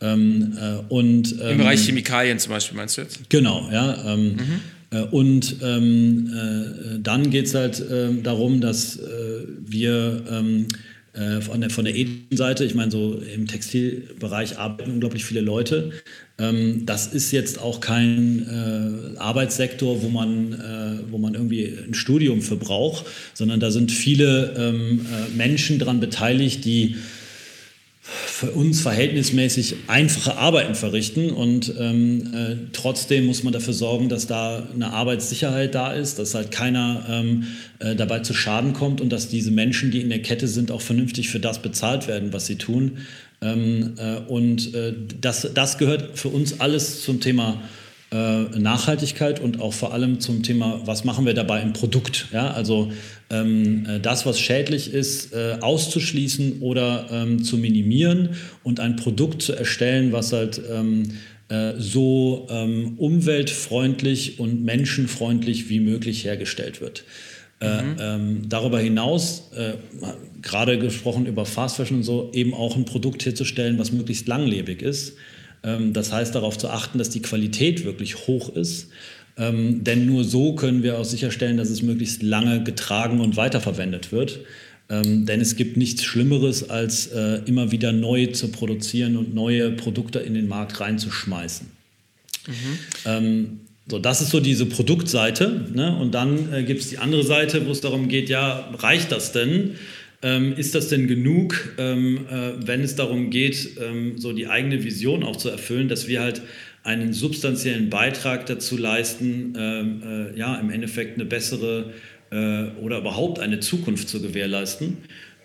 Ähm, äh, und, Im Bereich ähm, Chemikalien zum Beispiel meinst du jetzt? Genau, ja. Ähm, mhm. Äh, und ähm, äh, dann geht es halt darum, dass äh, wir äh, von der, von der Seite, ich meine, so im Textilbereich arbeiten unglaublich viele Leute. Ähm, das ist jetzt auch kein äh, Arbeitssektor, wo man, äh, wo man irgendwie ein Studium für braucht, sondern da sind viele ähm, äh, Menschen daran beteiligt, die für uns verhältnismäßig einfache Arbeiten verrichten und ähm, äh, trotzdem muss man dafür sorgen, dass da eine Arbeitssicherheit da ist, dass halt keiner ähm, äh, dabei zu Schaden kommt und dass diese Menschen, die in der Kette sind, auch vernünftig für das bezahlt werden, was sie tun. Ähm, äh, und äh, das, das gehört für uns alles zum Thema Nachhaltigkeit und auch vor allem zum Thema, was machen wir dabei im Produkt. Ja? Also ähm, äh, das, was schädlich ist, äh, auszuschließen oder ähm, zu minimieren und ein Produkt zu erstellen, was halt ähm, äh, so ähm, umweltfreundlich und menschenfreundlich wie möglich hergestellt wird. Äh, mhm. Ähm, darüber hinaus, äh, gerade gesprochen über Fast Fashion und so, eben auch ein Produkt herzustellen, was möglichst langlebig ist. Ähm, das heißt, darauf zu achten, dass die Qualität wirklich hoch ist Ähm, denn nur so können wir auch sicherstellen, dass es möglichst lange getragen und weiterverwendet wird. Ähm, denn es gibt nichts Schlimmeres, als äh, immer wieder neu zu produzieren und neue Produkte in den Markt reinzuschmeißen. Mhm. Ähm, so, das ist so diese Produktseite. Ne? Und dann äh, gibt es die andere Seite, wo es darum geht, ja, reicht das denn? Ähm, ist das denn genug, ähm, äh, wenn es darum geht, ähm, so die eigene Vision auch zu erfüllen, dass wir halt einen substanziellen Beitrag dazu leisten, ähm, äh, ja, im Endeffekt eine bessere äh, oder überhaupt eine Zukunft zu gewährleisten.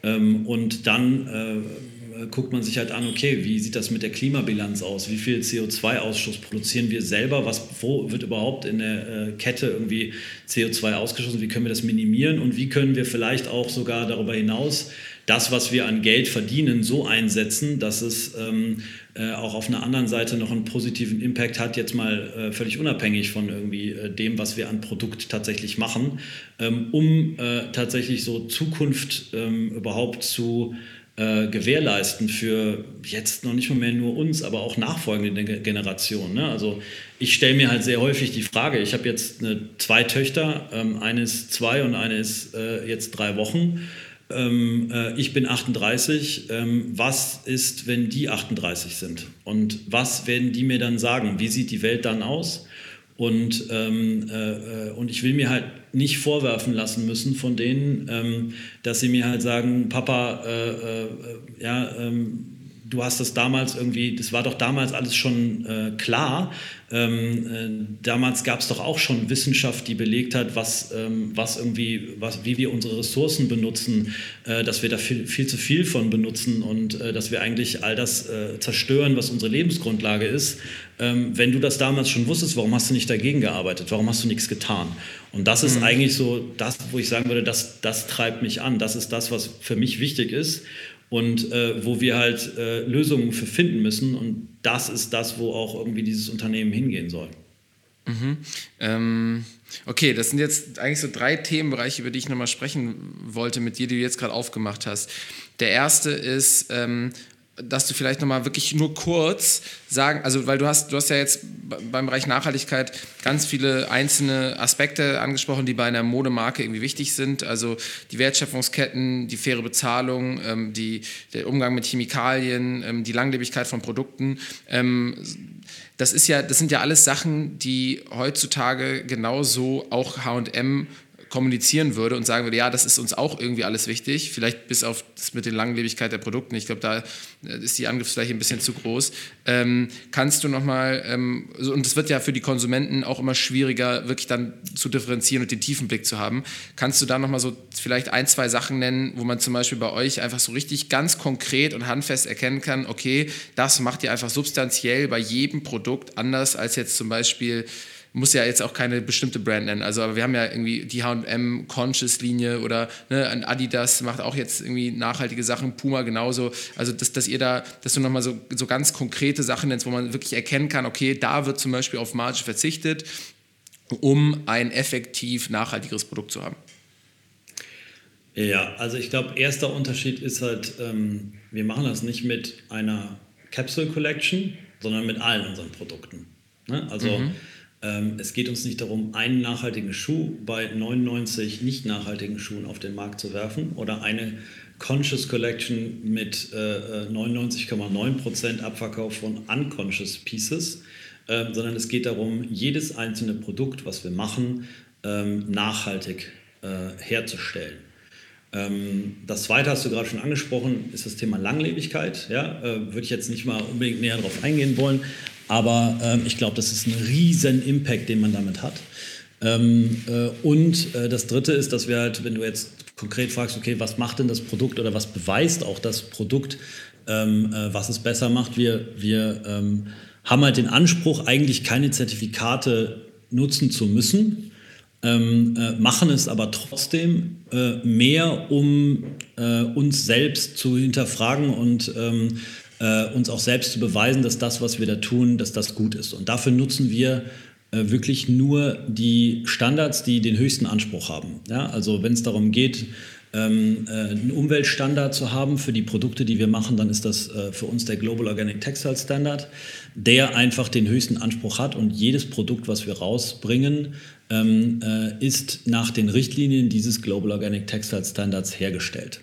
Ähm, und dann äh, guckt man sich halt an, okay, wie sieht das mit der Klimabilanz aus? Wie viel CO2-Ausstoß produzieren wir selber? Was, wo wird überhaupt in der äh, Kette irgendwie CO2 ausgestoßen? Wie können wir das minimieren? Und wie können wir vielleicht auch sogar darüber hinaus das, was wir an Geld verdienen, so einsetzen, dass es ähm, äh, auch auf einer anderen Seite noch einen positiven Impact hat, jetzt mal äh, völlig unabhängig von irgendwie äh, dem, was wir an Produkt tatsächlich machen, ähm, um äh, tatsächlich so Zukunft ähm, überhaupt zu äh, gewährleisten für jetzt noch nicht mal mehr nur uns, aber auch nachfolgende Generationen. Ne? Also ich stelle mir halt sehr häufig die Frage, ich habe jetzt eine, zwei Töchter, ähm, eine ist zwei und eine ist äh, jetzt drei Wochen ähm, äh, ich bin 38, ähm, was ist, wenn die 38 sind? Und was werden die mir dann sagen? Wie sieht die Welt dann aus? Und, ähm, äh, äh und ich will mir halt nicht vorwerfen lassen müssen von denen, ähm, dass sie mir halt sagen, Papa, äh, äh, ja, ähm, du hast das damals irgendwie, das war doch damals alles schon äh, klar. Ähm, äh, damals gab es doch auch schon Wissenschaft, die belegt hat, was, ähm, was irgendwie, was, wie wir unsere Ressourcen benutzen, äh, dass wir da viel, viel zu viel von benutzen und äh, dass wir eigentlich all das äh, zerstören, was unsere Lebensgrundlage ist. Ähm, wenn du das damals schon wusstest, warum hast du nicht dagegen gearbeitet? Warum hast du nichts getan? Und das ist mhm. eigentlich so das, wo ich sagen würde, das, das treibt mich an. Das ist das, was für mich wichtig ist und äh, wo wir halt äh, Lösungen für finden müssen. Und das ist das, wo auch irgendwie dieses Unternehmen hingehen soll. Mhm. Ähm, okay, das sind jetzt eigentlich so drei Themenbereiche, über die ich nochmal sprechen wollte mit dir, die du jetzt gerade aufgemacht hast. Der erste ist, ähm, dass du vielleicht nochmal wirklich nur kurz sagen, also weil du hast, du hast ja jetzt beim Bereich Nachhaltigkeit ganz viele einzelne Aspekte angesprochen, die bei einer Modemarke irgendwie wichtig sind. Also die Wertschöpfungsketten, die faire Bezahlung, ähm, die, der Umgang mit Chemikalien, ähm, die Langlebigkeit von Produkten. Ähm, das ist ja, das sind ja alles Sachen, die heutzutage genauso auch H&M kommunizieren würde und sagen würde, ja, das ist uns auch irgendwie alles wichtig, vielleicht bis auf das mit der Langlebigkeit der Produkte, ich glaube, da äh, ist die Angriffsfläche ein bisschen zu groß, ähm, kannst du nochmal, ähm, und es wird ja für die Konsumenten auch immer schwieriger, wirklich dann zu differenzieren und den tiefen Blick zu haben, kannst du da nochmal so vielleicht ein, zwei Sachen nennen, wo man zum Beispiel bei euch einfach so richtig ganz konkret und handfest erkennen kann, okay, das macht ihr einfach substanziell bei jedem Produkt anders als jetzt zum Beispiel muss ja jetzt auch keine bestimmte Brand nennen. Also, aber wir haben ja irgendwie die HM Conscious Linie oder ne, Adidas macht auch jetzt irgendwie nachhaltige Sachen, Puma genauso. Also, dass, dass ihr da, dass du nochmal so, so ganz konkrete Sachen nennst, wo man wirklich erkennen kann, okay, da wird zum Beispiel auf Marge verzichtet, um ein effektiv nachhaltigeres Produkt zu haben. Ja, also ich glaube, erster Unterschied ist halt, ähm, wir machen das nicht mit einer Capsule Collection, sondern mit allen unseren Produkten. Ne? Also mhm es geht uns nicht darum, einen nachhaltigen Schuh bei 99 nicht nachhaltigen Schuhen auf den Markt zu werfen oder eine Conscious Collection mit 99,9% äh, Abverkauf von Unconscious Pieces, ähm, sondern es geht darum, jedes einzelne Produkt, was wir machen, ähm, nachhaltig äh, herzustellen. Das zweite hast du gerade schon angesprochen, ist das Thema Langlebigkeit. Ja, äh, würde ich jetzt nicht mal unbedingt näher darauf eingehen wollen, aber ähm, ich glaube, das ist ein riesen Impact, den man damit hat. Ähm, äh, und äh, das Dritte ist, dass wir halt, wenn du jetzt konkret fragst, okay, was macht denn das Produkt oder was beweist auch das Produkt, ähm, äh, was es besser macht, wir, wir ähm, haben halt den Anspruch, eigentlich keine Zertifikate nutzen zu müssen, ähm, äh, machen es aber trotzdem äh, mehr, um äh, uns selbst zu hinterfragen und ähm, äh, uns auch selbst zu beweisen, dass das, was wir da tun, dass das gut ist. Und dafür nutzen wir äh, wirklich nur die Standards, die den höchsten Anspruch haben. Ja, also wenn es darum geht, ähm, äh, einen Umweltstandard zu haben für die Produkte, die wir machen, dann ist das äh, für uns der Global Organic Textile Standard, der einfach den höchsten Anspruch hat und jedes Produkt, was wir rausbringen, ähm, äh, ist nach den Richtlinien dieses Global Organic Textile Standards hergestellt.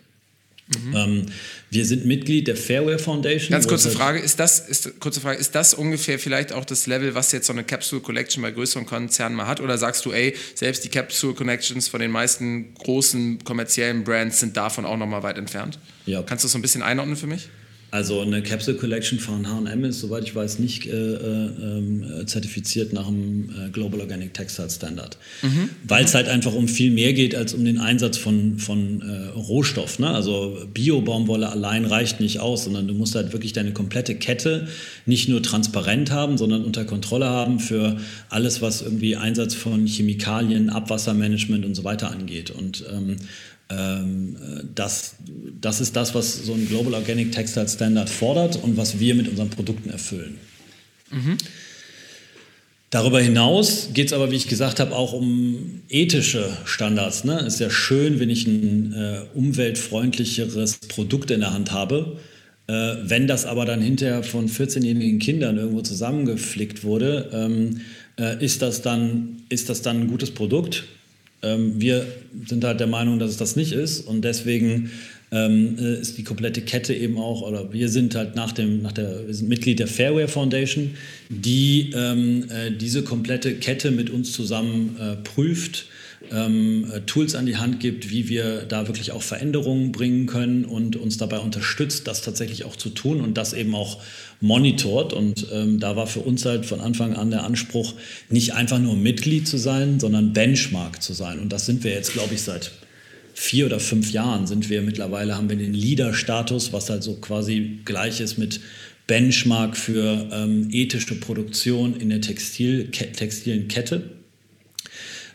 Mhm. Ähm, wir sind Mitglied der Fairware Foundation. Ganz kurze Frage, ist das, ist, kurze Frage, ist das ungefähr vielleicht auch das Level, was jetzt so eine Capsule Collection bei größeren Konzernen mal hat? Oder sagst du, ey, selbst die Capsule Connections von den meisten großen kommerziellen Brands sind davon auch nochmal weit entfernt? Ja. Kannst du das so ein bisschen einordnen für mich? Also eine Capsule Collection von H&M ist, soweit ich weiß, nicht äh, äh, zertifiziert nach dem äh, Global Organic Textile Standard, mhm. weil es halt einfach um viel mehr geht als um den Einsatz von, von äh, Rohstoff. Ne? Also Bio-Baumwolle allein reicht nicht aus, sondern du musst halt wirklich deine komplette Kette nicht nur transparent haben, sondern unter Kontrolle haben für alles, was irgendwie Einsatz von Chemikalien, Abwassermanagement und so weiter angeht. Und ähm, ähm, das, das ist das, was so ein Global Organic Textile Standard fordert und was wir mit unseren Produkten erfüllen. Mhm. Darüber hinaus geht es aber, wie ich gesagt habe, auch um ethische Standards. Ne? Es ist ja schön, wenn ich ein äh, umweltfreundlicheres Produkt in der Hand habe. Äh, wenn das aber dann hinterher von 14-jährigen Kindern irgendwo zusammengeflickt wurde, ähm, äh, ist, das dann, ist das dann ein gutes Produkt? Ähm, wir sind halt der Meinung, dass es das nicht ist und deswegen ähm, äh, ist die komplette Kette eben auch, oder wir sind halt nach dem, nach der, wir sind Mitglied der Fairware Foundation, die ähm, äh, diese komplette Kette mit uns zusammen äh, prüft ähm, äh, Tools an die Hand gibt, wie wir da wirklich auch Veränderungen bringen können und uns dabei unterstützt, das tatsächlich auch zu tun und das eben auch monitort. Und ähm, da war für uns halt von Anfang an der Anspruch, nicht einfach nur Mitglied zu sein, sondern Benchmark zu sein. Und das sind wir jetzt, glaube ich, seit vier oder fünf Jahren sind wir mittlerweile, haben wir den Leader-Status, was halt so quasi gleich ist mit Benchmark für ähm, ethische Produktion in der Textil, textilen Kette.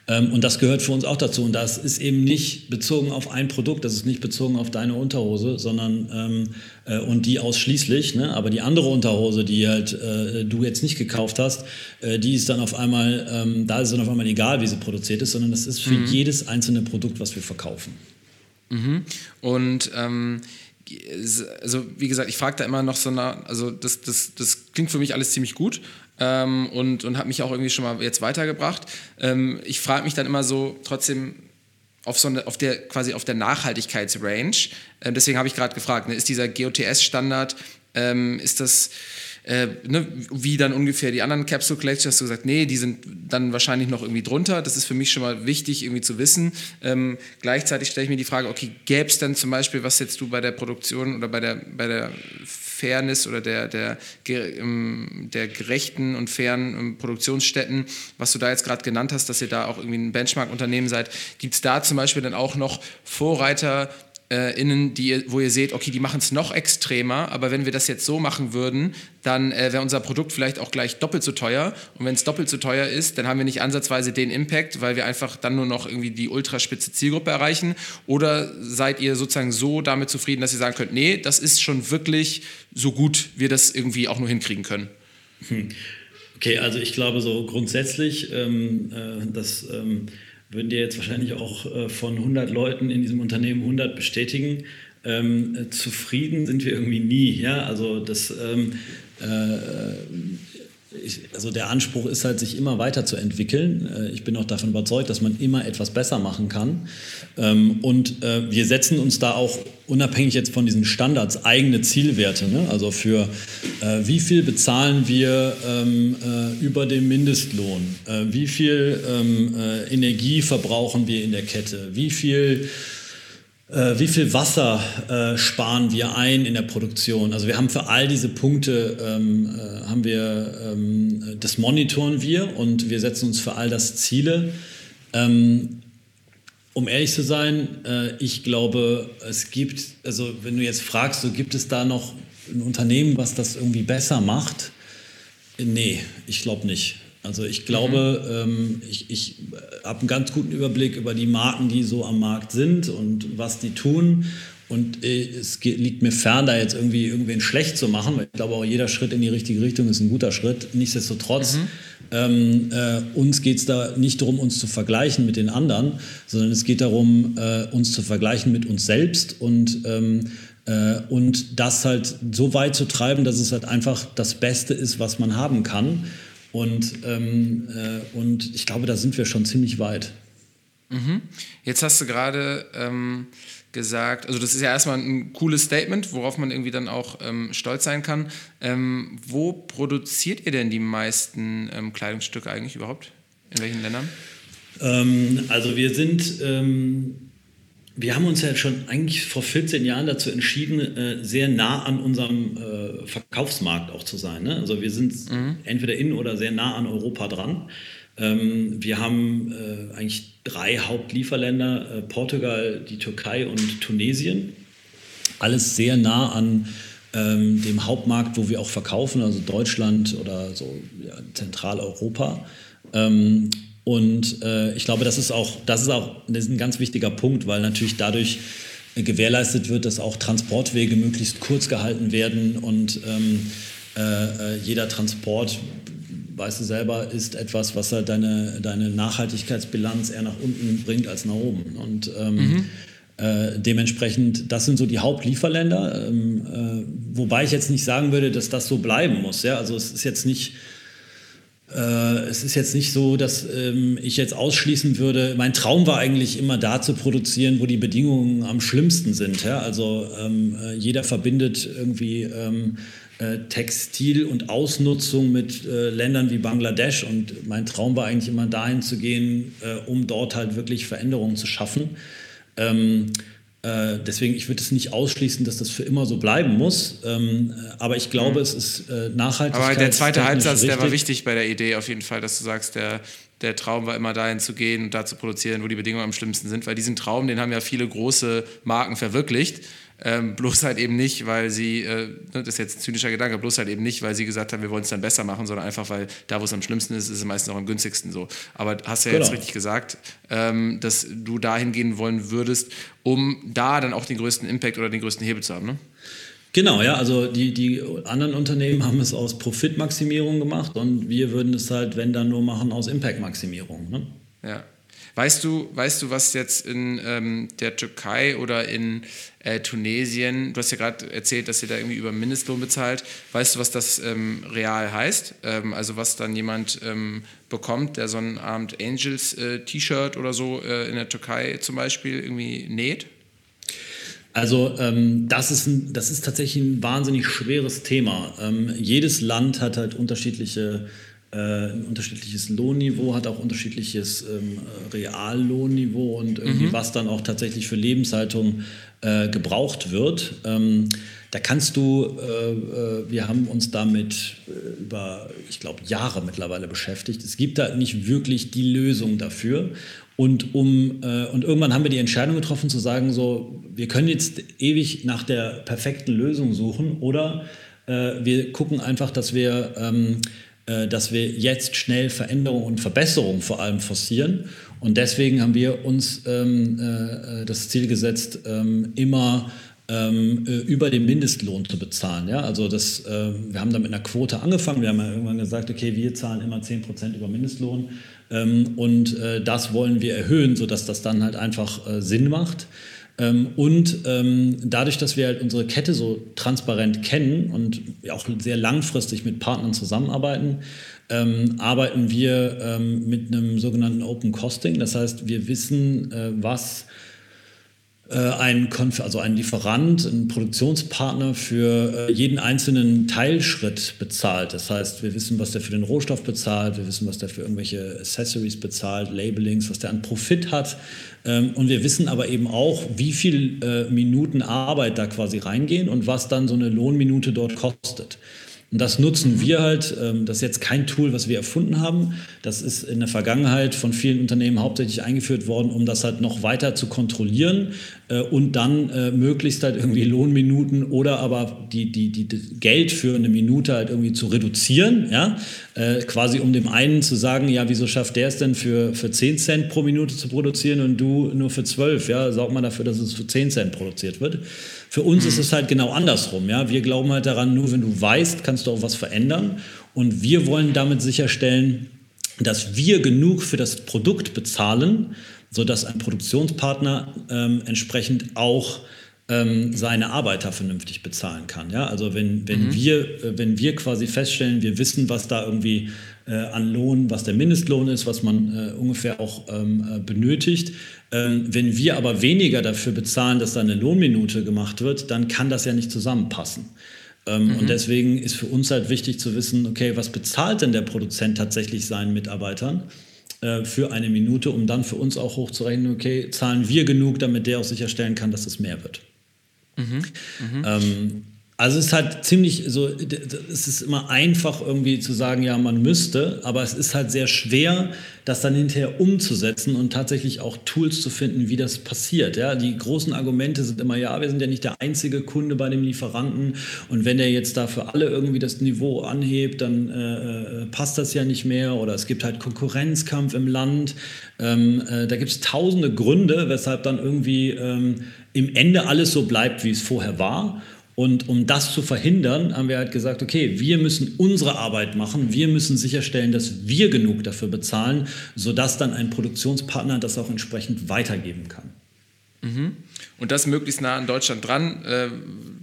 Ähm, und das gehört für uns auch dazu. Und das ist eben nicht bezogen auf ein Produkt, das ist nicht bezogen auf deine Unterhose, sondern ähm, äh, und die ausschließlich. Ne? Aber die andere Unterhose, die halt äh, du jetzt nicht gekauft hast, äh, die ist dann auf einmal, ähm, da ist dann auf einmal egal, wie sie produziert ist, sondern das ist für mhm. jedes einzelne Produkt, was wir verkaufen. Mhm. Und ähm also wie gesagt, ich frage da immer noch so nach, also das, das, das klingt für mich alles ziemlich gut, ähm, und, und hat mich auch irgendwie schon mal jetzt weitergebracht. Ähm, ich frage mich dann immer so trotzdem auf, so eine, auf der quasi auf der Nachhaltigkeitsrange. Ähm, deswegen habe ich gerade gefragt, ne, ist dieser GOTS-Standard, ähm, ist das äh, ne, wie dann ungefähr die anderen Capsule Collections, hast du gesagt, nee, die sind dann wahrscheinlich noch irgendwie drunter. Das ist für mich schon mal wichtig irgendwie zu wissen. Ähm, gleichzeitig stelle ich mir die Frage, okay, gäbe es dann zum Beispiel, was jetzt du bei der Produktion oder bei der, bei der Fairness oder der, der, ähm, der gerechten und fairen ähm, Produktionsstätten, was du da jetzt gerade genannt hast, dass ihr da auch irgendwie ein Benchmark-Unternehmen seid, gibt es da zum Beispiel dann auch noch Vorreiter, äh, innen, die, wo ihr seht, okay, die machen es noch extremer, aber wenn wir das jetzt so machen würden, dann äh, wäre unser Produkt vielleicht auch gleich doppelt so teuer. Und wenn es doppelt so teuer ist, dann haben wir nicht ansatzweise den Impact, weil wir einfach dann nur noch irgendwie die ultraspitze Zielgruppe erreichen. Oder seid ihr sozusagen so damit zufrieden, dass ihr sagen könnt, nee, das ist schon wirklich so gut, wir das irgendwie auch nur hinkriegen können? Hm. Okay, also ich glaube so grundsätzlich, ähm, äh, dass ähm, würden dir jetzt wahrscheinlich auch äh, von 100 Leuten in diesem Unternehmen 100 bestätigen. Ähm, äh, zufrieden sind wir irgendwie nie. Ja? Also das ähm, äh, ich, also der Anspruch ist halt, sich immer weiterzuentwickeln. Äh, ich bin auch davon überzeugt, dass man immer etwas besser machen kann. Ähm, und äh, wir setzen uns da auch unabhängig jetzt von diesen Standards eigene Zielwerte. Ne? Also für äh, wie viel bezahlen wir ähm, über dem Mindestlohn? Wie viel ähm, Energie verbrauchen wir in der Kette? Wie viel wie viel Wasser äh, sparen wir ein in der Produktion? Also wir haben für all diese Punkte ähm, äh, haben wir ähm, das monitoren wir und wir setzen uns für all das Ziele. Ähm, um ehrlich zu sein, äh, ich glaube, es gibt, also wenn du jetzt fragst, so gibt es da noch ein Unternehmen, was das irgendwie besser macht? Nee, ich glaube nicht. Also ich glaube, mhm. ich, ich habe einen ganz guten Überblick über die Marken, die so am Markt sind und was die tun. und äh, es liegt mir fern, da jetzt irgendwie irgendwen schlecht zu machen, weil ich glaube auch jeder Schritt in die richtige Richtung ist ein guter Schritt. Nichtsdestotrotz, mhm. ähm, äh, uns geht es da nicht darum, uns zu vergleichen mit den anderen, sondern es geht darum, äh, uns zu vergleichen mit uns selbst und, ähm, äh, und das halt so weit zu treiben, dass es halt einfach das Beste ist, was man haben kann. Und, ähm, äh, und ich glaube, da sind wir schon ziemlich weit. Mhm. Jetzt hast du gerade ähm, gesagt, also das ist ja erstmal ein cooles Statement, worauf man irgendwie dann auch ähm, stolz sein kann. Ähm, wo produziert ihr denn die meisten ähm, Kleidungsstücke eigentlich überhaupt? In welchen Ländern? Ähm, also wir sind, wir haben uns ja schon eigentlich vor 14 Jahren dazu entschieden, äh, sehr nah an unserem äh, Verkaufsmarkt auch zu sein. Ne? Also wir sind mhm. entweder in oder sehr nah an Europa dran. Ähm, wir haben äh, eigentlich drei Hauptlieferländer, Portugal, die Türkei und Tunesien. Alles sehr nah an ähm, dem Hauptmarkt, wo wir auch verkaufen, also Deutschland oder so ja, Zentraleuropa. Und äh, ich glaube, das ist auch, das ist auch das ist ein ganz wichtiger Punkt, weil natürlich dadurch gewährleistet wird, dass auch Transportwege möglichst kurz gehalten werden und ähm, äh, äh jeder Transport weißt du selber, ist etwas, was halt deine, deine Nachhaltigkeitsbilanz eher nach unten bringt als nach oben. Und ähm, mhm. äh, dementsprechend, das sind so die Hauptlieferländer, ähm, äh, wobei ich jetzt nicht sagen würde, dass das so bleiben muss. Ja? Also es ist jetzt nicht es ist jetzt nicht so, dass ähm, ich jetzt ausschließen würde, mein Traum war eigentlich immer da zu produzieren, wo die Bedingungen am schlimmsten sind. Also ähm, äh, jeder verbindet irgendwie ähm, äh, Textil- und Ausnutzung mit äh, Ländern wie Bangladesch. Und mein Traum war eigentlich immer dahin zu gehen, äh, um dort halt wirklich Veränderungen zu schaffen. Äh, deswegen, ich würde es nicht ausschließen, dass das für immer so bleiben muss. Ähm, aber ich glaube, mhm. es ist äh, Nachhaltigkeit. Aber der zweite Halbsatz, der war wichtig bei der Idee auf jeden Fall, dass du sagst, der, der Traum war immer dahin zu gehen und da zu produzieren, wo die Bedingungen am schlimmsten sind, weil diesen Traum, den haben ja viele große Marken verwirklicht. Ähm, bloß halt eben nicht, weil sie, äh, ne, das ist jetzt ein zynischer Gedanke, bloß halt eben nicht, weil sie gesagt haben, wir wollen es dann besser machen, sondern einfach, weil da, wo es am schlimmsten ist, ist es meistens auch am günstigsten so. Aber hast ja genau. jetzt richtig gesagt, ähm, dass du dahin gehen wollen würdest, um da dann auch den größten Impact oder den größten Hebel zu haben, ne? Genau, ja, also die, die anderen Unternehmen haben es aus Profitmaximierung gemacht und wir würden es halt, wenn dann nur machen, aus Impactmaximierung. Ne? Ja. Weißt du, weißt du, was jetzt in ähm, der Türkei oder in äh, Tunesien, du hast ja gerade erzählt, dass ihr da irgendwie über Mindestlohn bezahlt, weißt du, was das ähm, real heißt? Ähm, also was dann jemand ähm, bekommt, der so ein Abend Angels äh, oder so äh, in der Türkei zum Beispiel irgendwie näht? Also ähm, das, ist ein, das ist tatsächlich ein wahnsinnig schweres Thema. Ähm, jedes Land hat halt unterschiedliche ein unterschiedliches Lohnniveau, hat auch unterschiedliches ähm, Reallohnniveau und irgendwie mhm. was dann auch tatsächlich für Lebenshaltung äh, gebraucht wird. Ähm, da kannst du, äh, äh wir haben uns damit äh, über, ich glaube, Jahre mittlerweile beschäftigt. Es gibt da nicht wirklich die Lösung dafür. Und, um, äh, und irgendwann haben wir die Entscheidung getroffen zu sagen, so, wir können jetzt ewig nach der perfekten Lösung suchen oder wir gucken einfach, dass wir ähm, äh, dass wir jetzt schnell Veränderungen und Verbesserungen vor allem forcieren. Und deswegen haben wir uns ähm, äh, das Ziel gesetzt, ähm, immer ähm, äh, über den Mindestlohn zu bezahlen. Ja? Also das, äh, wir haben da mit einer Quote angefangen. Wir haben ja irgendwann gesagt, okay, wir zahlen immer 10 Prozent über Mindestlohn. Ähm, und äh, das wollen wir erhöhen, sodass das dann halt einfach äh, Sinn macht. Ähm, und ähm, dadurch, dass wir halt unsere Kette so transparent kennen und auch sehr langfristig mit Partnern zusammenarbeiten, ähm, arbeiten wir mit einem sogenannten Open Costing. Das heißt, wir wissen, äh, was ein, Konf also ein Lieferant, ein Produktionspartner für äh, jeden einzelnen Teilschritt bezahlt. Das heißt, wir wissen, was der für den Rohstoff bezahlt, wir wissen, was der für irgendwelche Accessories bezahlt, Labelings, was der an Profit hat. Ähm, und wir wissen aber eben auch, wie viele äh, Minuten Arbeit da quasi reingehen und was dann so eine Lohnminute dort kostet. Und das nutzen wir halt. Ähm, das ist jetzt kein Tool, was wir erfunden haben. Das ist in der Vergangenheit von vielen Unternehmen hauptsächlich eingeführt worden, um das halt noch weiter zu kontrollieren äh, und dann äh, möglichst halt irgendwie Lohnminuten oder aber die, die, die, die Geld für eine Minute halt irgendwie zu reduzieren. Ja? Äh, quasi um dem einen zu sagen, ja, wieso schafft der es denn für, für 10 Cent pro Minute zu produzieren und du nur für 12? Ja? Sorg mal dafür, dass es für 10 Cent produziert wird. Für uns mhm. ist es halt genau andersrum. Ja? Wir glauben halt daran, nur wenn du weißt, kannst du auch was verändern. Und wir wollen damit sicherstellen, dass wir genug für das Produkt bezahlen, sodass ein Produktionspartner ähm, entsprechend auch ähm, seine Arbeiter vernünftig bezahlen kann. Ja? Also wenn, wenn, mhm. wir, äh, wenn wir quasi feststellen, wir wissen, was da irgendwie äh, an Lohn, was der Mindestlohn ist, was man äh, ungefähr auch ähm, äh, benötigt. Ähm, wenn wir aber weniger dafür bezahlen, dass da eine Lohnminute gemacht wird, dann kann das ja nicht zusammenpassen. Ähm, mhm. Und deswegen ist für uns halt wichtig zu wissen, okay, was bezahlt denn der Produzent tatsächlich seinen Mitarbeitern? Äh, für eine Minute, um dann für uns auch hochzurechnen, okay, zahlen wir genug, damit der auch sicherstellen kann, dass es mehr wird. Mhm. Mhm. Also es ist halt ziemlich so, es ist immer einfach irgendwie zu sagen, ja, man müsste, aber es ist halt sehr schwer, das dann hinterher umzusetzen und tatsächlich auch Tools zu finden, wie das passiert. Ja, die großen Argumente sind immer, ja, wir sind ja nicht der einzige Kunde bei dem Lieferanten und wenn der jetzt da für alle irgendwie das Niveau anhebt, dann äh, äh passt das ja nicht mehr oder es gibt halt Konkurrenzkampf im Land. Ähm, äh, da gibt es tausende Gründe, weshalb dann irgendwie ähm, im Ende alles so bleibt, wie es vorher war. Und um das zu verhindern, haben wir halt gesagt, okay, wir müssen unsere Arbeit machen, wir müssen sicherstellen, dass wir genug dafür bezahlen, sodass dann ein Produktionspartner das auch entsprechend weitergeben kann. Mhm. Und das möglichst nah an Deutschland dran, äh,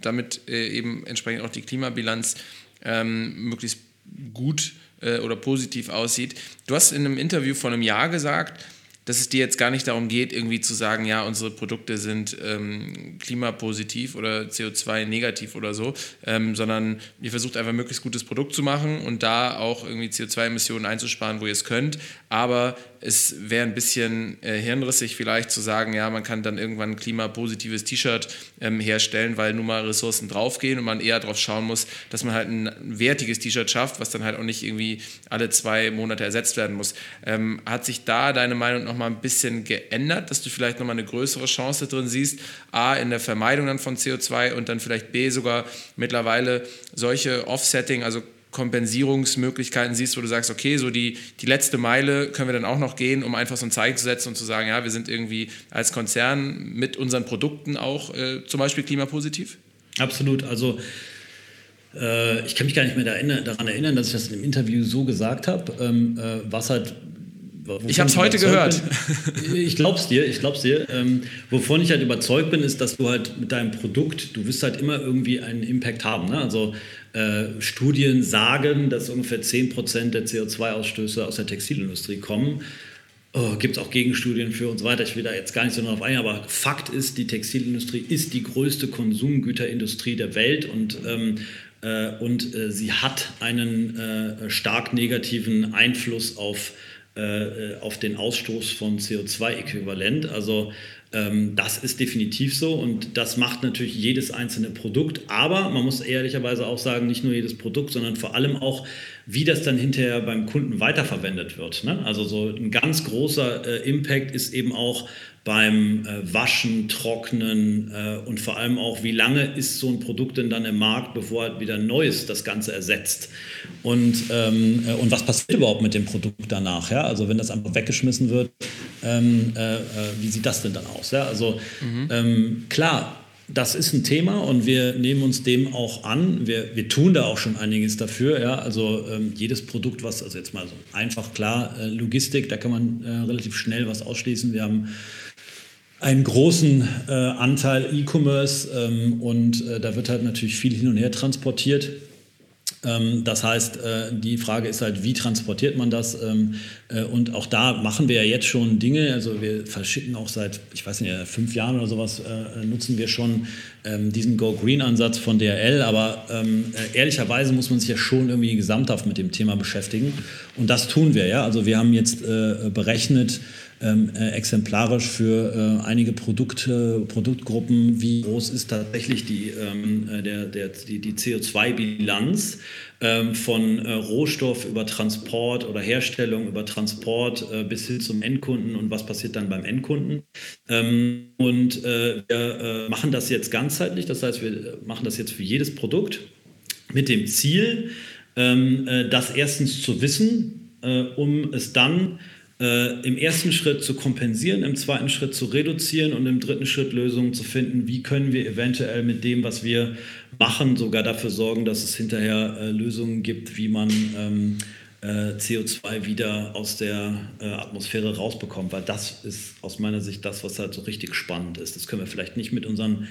damit äh, eben entsprechend auch die Klimabilanz ähm, möglichst gut äh, oder positiv aussieht. Du hast in einem Interview vor einem Jahr gesagt, dass es dir jetzt gar nicht darum geht, irgendwie zu sagen, ja, unsere Produkte sind ähm, klimapositiv oder CO2-negativ oder so, ähm, sondern ihr versucht einfach ein möglichst gutes Produkt zu machen und da auch irgendwie CO2-Emissionen einzusparen, wo ihr es könnt. Aber es wäre ein bisschen äh, hirnrissig vielleicht zu sagen, ja, man kann dann irgendwann ein klimapositives T-Shirt ähm, herstellen, weil nun mal Ressourcen draufgehen und man eher darauf schauen muss, dass man halt ein wertiges T-Shirt schafft, was dann halt auch nicht irgendwie alle zwei Monate ersetzt werden muss. Ähm, hat sich da deine Meinung noch mal ein bisschen geändert, dass du vielleicht noch mal eine größere Chance drin siehst, A, in der Vermeidung dann von CO2 und dann vielleicht B, sogar mittlerweile solche Offsetting, also Kompensierungsmöglichkeiten siehst, wo du sagst, okay, so die, die letzte Meile können wir dann auch noch gehen, um einfach so ein Zeichen zu setzen und zu sagen, ja, wir sind irgendwie als Konzern mit unseren Produkten auch äh, zum Beispiel klimapositiv? Absolut. Also äh, ich kann mich gar nicht mehr daran erinnern, dass ich das im Interview so gesagt habe. Ähm, äh, was halt ich habe es heute gehört. Bin, ich glaub's dir, ich glaub's dir. Ähm, wovon ich halt überzeugt bin, ist, dass du halt mit deinem Produkt, du wirst halt immer irgendwie einen Impact haben. Ne? Also äh, Studien sagen, dass ungefähr 10% der CO2-Ausstöße aus der Textilindustrie kommen. Oh, Gibt es auch Gegenstudien für und so weiter. Ich will da jetzt gar nicht so darauf eingehen, aber Fakt ist, die Textilindustrie ist die größte Konsumgüterindustrie der Welt und ähm, äh, und äh, sie hat einen stark negativen Einfluss auf auf den Ausstoß von CO2-Äquivalent. Also das ist definitiv so und das macht natürlich jedes einzelne Produkt. Aber man muss ehrlicherweise auch sagen, nicht nur jedes Produkt, sondern vor allem auch, wie das dann hinterher beim Kunden weiterverwendet wird. Ne? Also so ein ganz großer äh, Impact ist eben auch beim äh, Waschen, Trocknen äh, und vor allem auch, wie lange ist so ein Produkt denn dann im Markt, bevor halt wieder Neues das Ganze ersetzt. Und, ähm, äh, und was passiert überhaupt mit dem Produkt danach? Also wenn das einfach weggeschmissen wird, ähm, äh, äh, wie sieht das denn dann aus? Ja? Also mhm. ähm, klar, das ist ein Thema und wir nehmen uns dem auch an. Wir, wir tun da auch schon einiges dafür. Ja? Also ähm, jedes Produkt, was, also jetzt mal so einfach klar, äh, Logistik, da kann man äh, relativ schnell was ausschließen. Wir haben einen großen äh, Anteil E-Commerce ähm, und äh, da wird halt natürlich viel hin und her transportiert. Ähm, das heißt, äh, die Frage ist halt, wie transportiert man das? Ähm, äh, und auch da machen wir ja jetzt schon Dinge. Also wir verschicken auch seit, ich weiß nicht, fünf Jahren oder sowas, äh, nutzen wir schon ähm, diesen Go Green-Ansatz von DRL. Aber ehrlicherweise muss man sich ja schon irgendwie gesamthaft mit dem Thema beschäftigen. Und das tun wir ja. Also wir haben jetzt berechnet, ähm, äh, exemplarisch für äh, einige Produkte, Produktgruppen, wie groß ist tatsächlich die, ähm, äh, der, der, die, die CO2-Bilanz ähm, von äh, Rohstoff über Transport oder Herstellung über Transport äh, bis hin zum Endkunden und was passiert dann beim Endkunden. Ähm, und äh, wir machen das jetzt ganzheitlich, das heißt, wir machen das jetzt für jedes Produkt mit dem Ziel, ähm, das erstens zu wissen, um es dann äh, im ersten Schritt zu kompensieren, im zweiten Schritt zu reduzieren und im dritten Schritt Lösungen zu finden, wie können wir eventuell mit dem, was wir machen, sogar dafür sorgen, dass es hinterher äh, Lösungen gibt, wie man ähm, äh, CO2 wieder aus der äh, Atmosphäre rausbekommt, weil das ist aus meiner Sicht das, was halt so richtig spannend ist. Das können wir vielleicht nicht mit unseren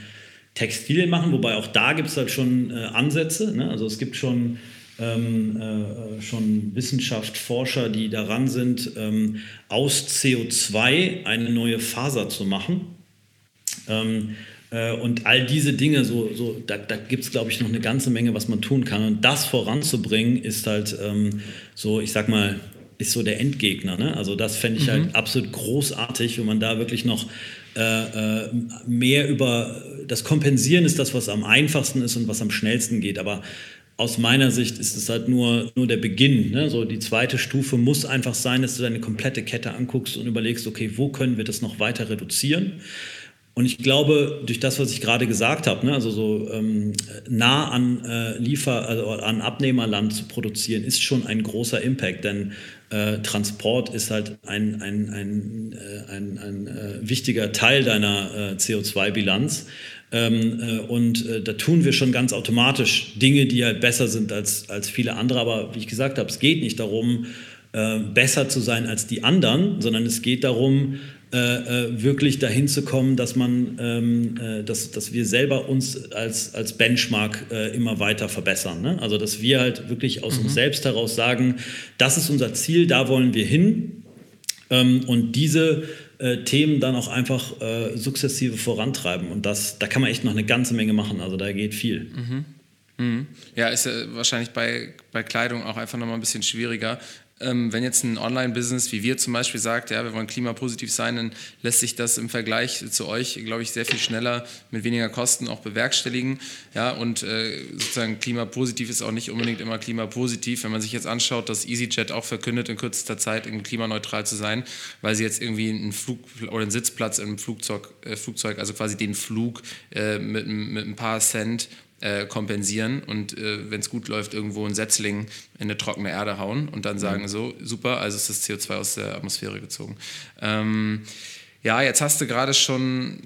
Textilien machen, wobei auch da gibt es halt schon äh, Ansätze. Ne? Also es gibt schon ähm, äh, schon Wissenschaft, Forscher, die daran sind, ähm, aus CO2 eine neue Faser zu machen. Ähm, äh, und all diese Dinge, so, so, da, da gibt es, glaube ich, noch eine ganze Menge, was man tun kann. Und das voranzubringen, ist halt ähm, so, ich sag mal, ist so der Endgegner. Ne? Also das fände ich halt mhm. halt absolut großartig, wenn man da wirklich noch äh, äh, mehr über das Kompensieren ist das, was am einfachsten ist und was am schnellsten geht. Aber aus meiner Sicht ist es halt nur, nur der Beginn. Ne? So die zweite Stufe muss einfach sein, dass du deine komplette Kette anguckst und überlegst, okay, wo können wir das noch weiter reduzieren? Und ich glaube, durch das, was ich gerade gesagt habe, ne, also so ähm, nah an äh, Liefer, also an Abnehmerland zu produzieren, ist schon ein großer Impact, denn äh, Transport ist halt ein, ein, ein, äh, ein, ein äh, wichtiger Teil deiner äh, CO2-Bilanz. Ähm, äh, und äh, da tun wir schon ganz automatisch Dinge, die halt besser sind als, als viele andere. Aber wie ich gesagt habe, es geht nicht darum, äh, besser zu sein als die anderen, sondern es geht darum, äh, äh, wirklich dahin zu kommen, dass man, ähm, äh, dass, dass wir selber uns als, als Benchmark immer weiter verbessern. Ne? Also dass wir halt wirklich aus mhm. uns selbst heraus sagen, das ist unser Ziel, da wollen wir hin. Ähm, und diese äh, Themen dann auch einfach äh, sukzessive vorantreiben. Und das, da kann man echt noch eine ganze Menge machen. Also da geht viel. Mhm. Mhm. Ja, ist ja wahrscheinlich bei, bei Kleidung auch einfach nochmal ein bisschen schwieriger. Ähm, wenn jetzt ein Online-Business wie wir zum Beispiel sagt, ja, wir wollen klimapositiv sein, dann lässt sich das im Vergleich zu euch, glaube ich, sehr viel schneller mit weniger Kosten auch bewerkstelligen. Ja, und äh, sozusagen klimapositiv ist auch nicht unbedingt immer klimapositiv. Wenn man sich jetzt anschaut, dass EasyJet auch verkündet, in kürzester Zeit klimaneutral zu sein, weil sie jetzt irgendwie einen Flug oder einen Sitzplatz im Flugzeug, äh, Flugzeug also quasi den Flug äh, mit, mit ein paar Cent äh, kompensieren und äh, wenn es gut läuft, irgendwo ein Setzling in eine trockene Erde hauen und dann sagen, mhm. so, super, also ist das CO2 aus der Atmosphäre gezogen. Ähm, ja, jetzt hast du gerade schon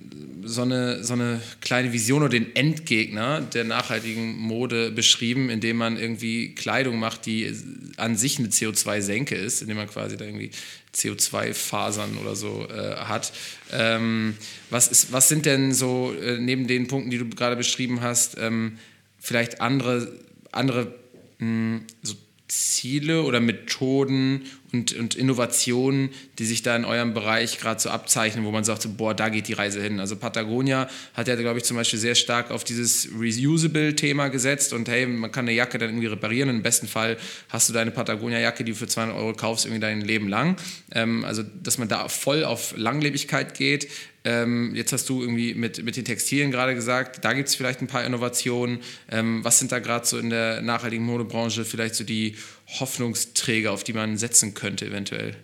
so eine, so eine kleine Vision oder den Endgegner der nachhaltigen Mode beschrieben, indem man irgendwie Kleidung macht, die an sich eine CO2-Senke ist, indem man quasi da irgendwie CO2-Fasern oder so äh, hat. Ähm, was, ist, was sind denn so äh, neben den Punkten, die du gerade beschrieben hast, ähm, vielleicht andere, andere mh, hm, so Ziele oder Methoden und, und Innovationen, die sich da in eurem Bereich gerade so abzeichnen, wo man sagt, so, boah, da geht die Reise hin. Also Patagonia hat ja, glaube ich, zum Beispiel sehr stark auf dieses Reusable-Thema gesetzt und hey, man kann eine Jacke dann irgendwie reparieren. Im besten Fall hast du deine Patagonia-Jacke, die du für 200 Euro kaufst, irgendwie dein Leben lang. Ähm, also, dass man da voll auf Langlebigkeit geht. Ähm, jetzt hast du irgendwie mit, mit den Textilien gerade gesagt, da gibt es vielleicht ein paar Innovationen. Ähm, was sind da gerade so in der nachhaltigen Modebranche vielleicht so die Hoffnungsträger, auf die man setzen könnte eventuell?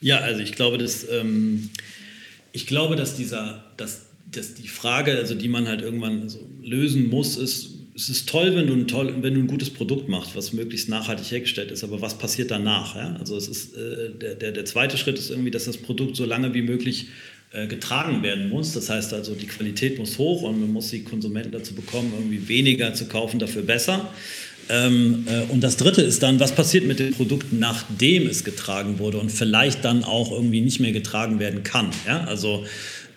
Ja, also ich glaube, dass, ähm, ich glaube, dass dieser, dass, dass die Frage, also die man halt irgendwann so lösen muss, ist, es ist toll, wenn du, ein toll, wenn du ein gutes Produkt machst, was möglichst nachhaltig hergestellt ist, aber was passiert danach? Ja? Also es ist, äh, der, der, der zweite Schritt ist irgendwie, dass das Produkt so lange wie möglich getragen werden muss. Das heißt also, die Qualität muss hoch und man muss die Konsumenten dazu bekommen, irgendwie weniger zu kaufen, dafür besser. Ähm, äh, und das Dritte ist dann, was passiert mit dem Produkt, nachdem es getragen wurde und vielleicht dann auch irgendwie nicht mehr getragen werden kann. Ja? Also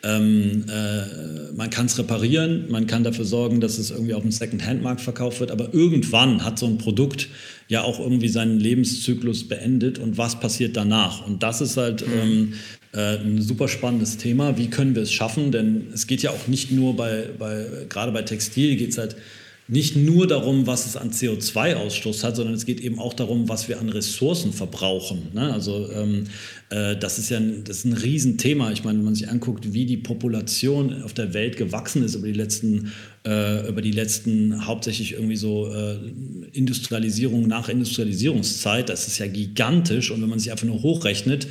ähm, äh, man kann es reparieren, man kann dafür sorgen, dass es irgendwie auf dem Second-Hand-Markt verkauft wird, aber irgendwann hat so ein Produkt ja auch irgendwie seinen Lebenszyklus beendet und was passiert danach? Und das ist halt mhm. ähm, äh, ein super spannendes Thema. Wie können wir es schaffen? Denn es geht ja auch nicht nur bei, bei gerade bei Textil, geht es halt nicht nur darum, was es an CO2-Ausstoß hat, sondern es geht eben auch darum, was wir an Ressourcen verbrauchen. Ne? Also ähm, äh, das ist ja ein, das ist ein Riesenthema. Ich meine, wenn man sich anguckt, wie die Population auf der Welt gewachsen ist über die letzten, äh, über die letzten hauptsächlich irgendwie so äh, Industrialisierung nach Industrialisierungszeit, das ist ja gigantisch. Und wenn man sich einfach nur hochrechnet,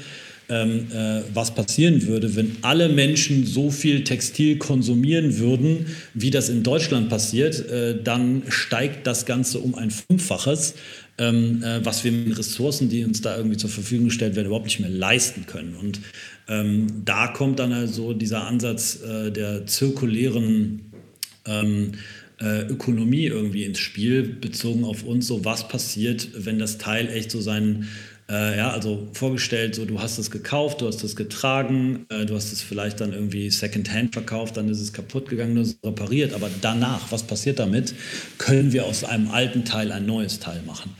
ähm, äh, was passieren würde, wenn alle Menschen so viel Textil konsumieren würden, wie das in Deutschland passiert, äh, dann steigt das Ganze um ein Fünffaches, ähm, äh, was wir mit Ressourcen, die uns da irgendwie zur Verfügung gestellt werden, überhaupt nicht mehr leisten können. Und ähm, da kommt dann also dieser Ansatz äh, der zirkulären ähm, äh, Ökonomie irgendwie ins Spiel, bezogen auf uns, so was passiert, wenn das Teil echt so seinen äh, ja, also vorgestellt, so du hast es gekauft, du hast es getragen, äh, du hast es vielleicht dann irgendwie Secondhand verkauft, dann ist es kaputt gegangen, du hast es repariert. Aber danach, was passiert damit? Können wir aus einem alten Teil ein neues Teil machen?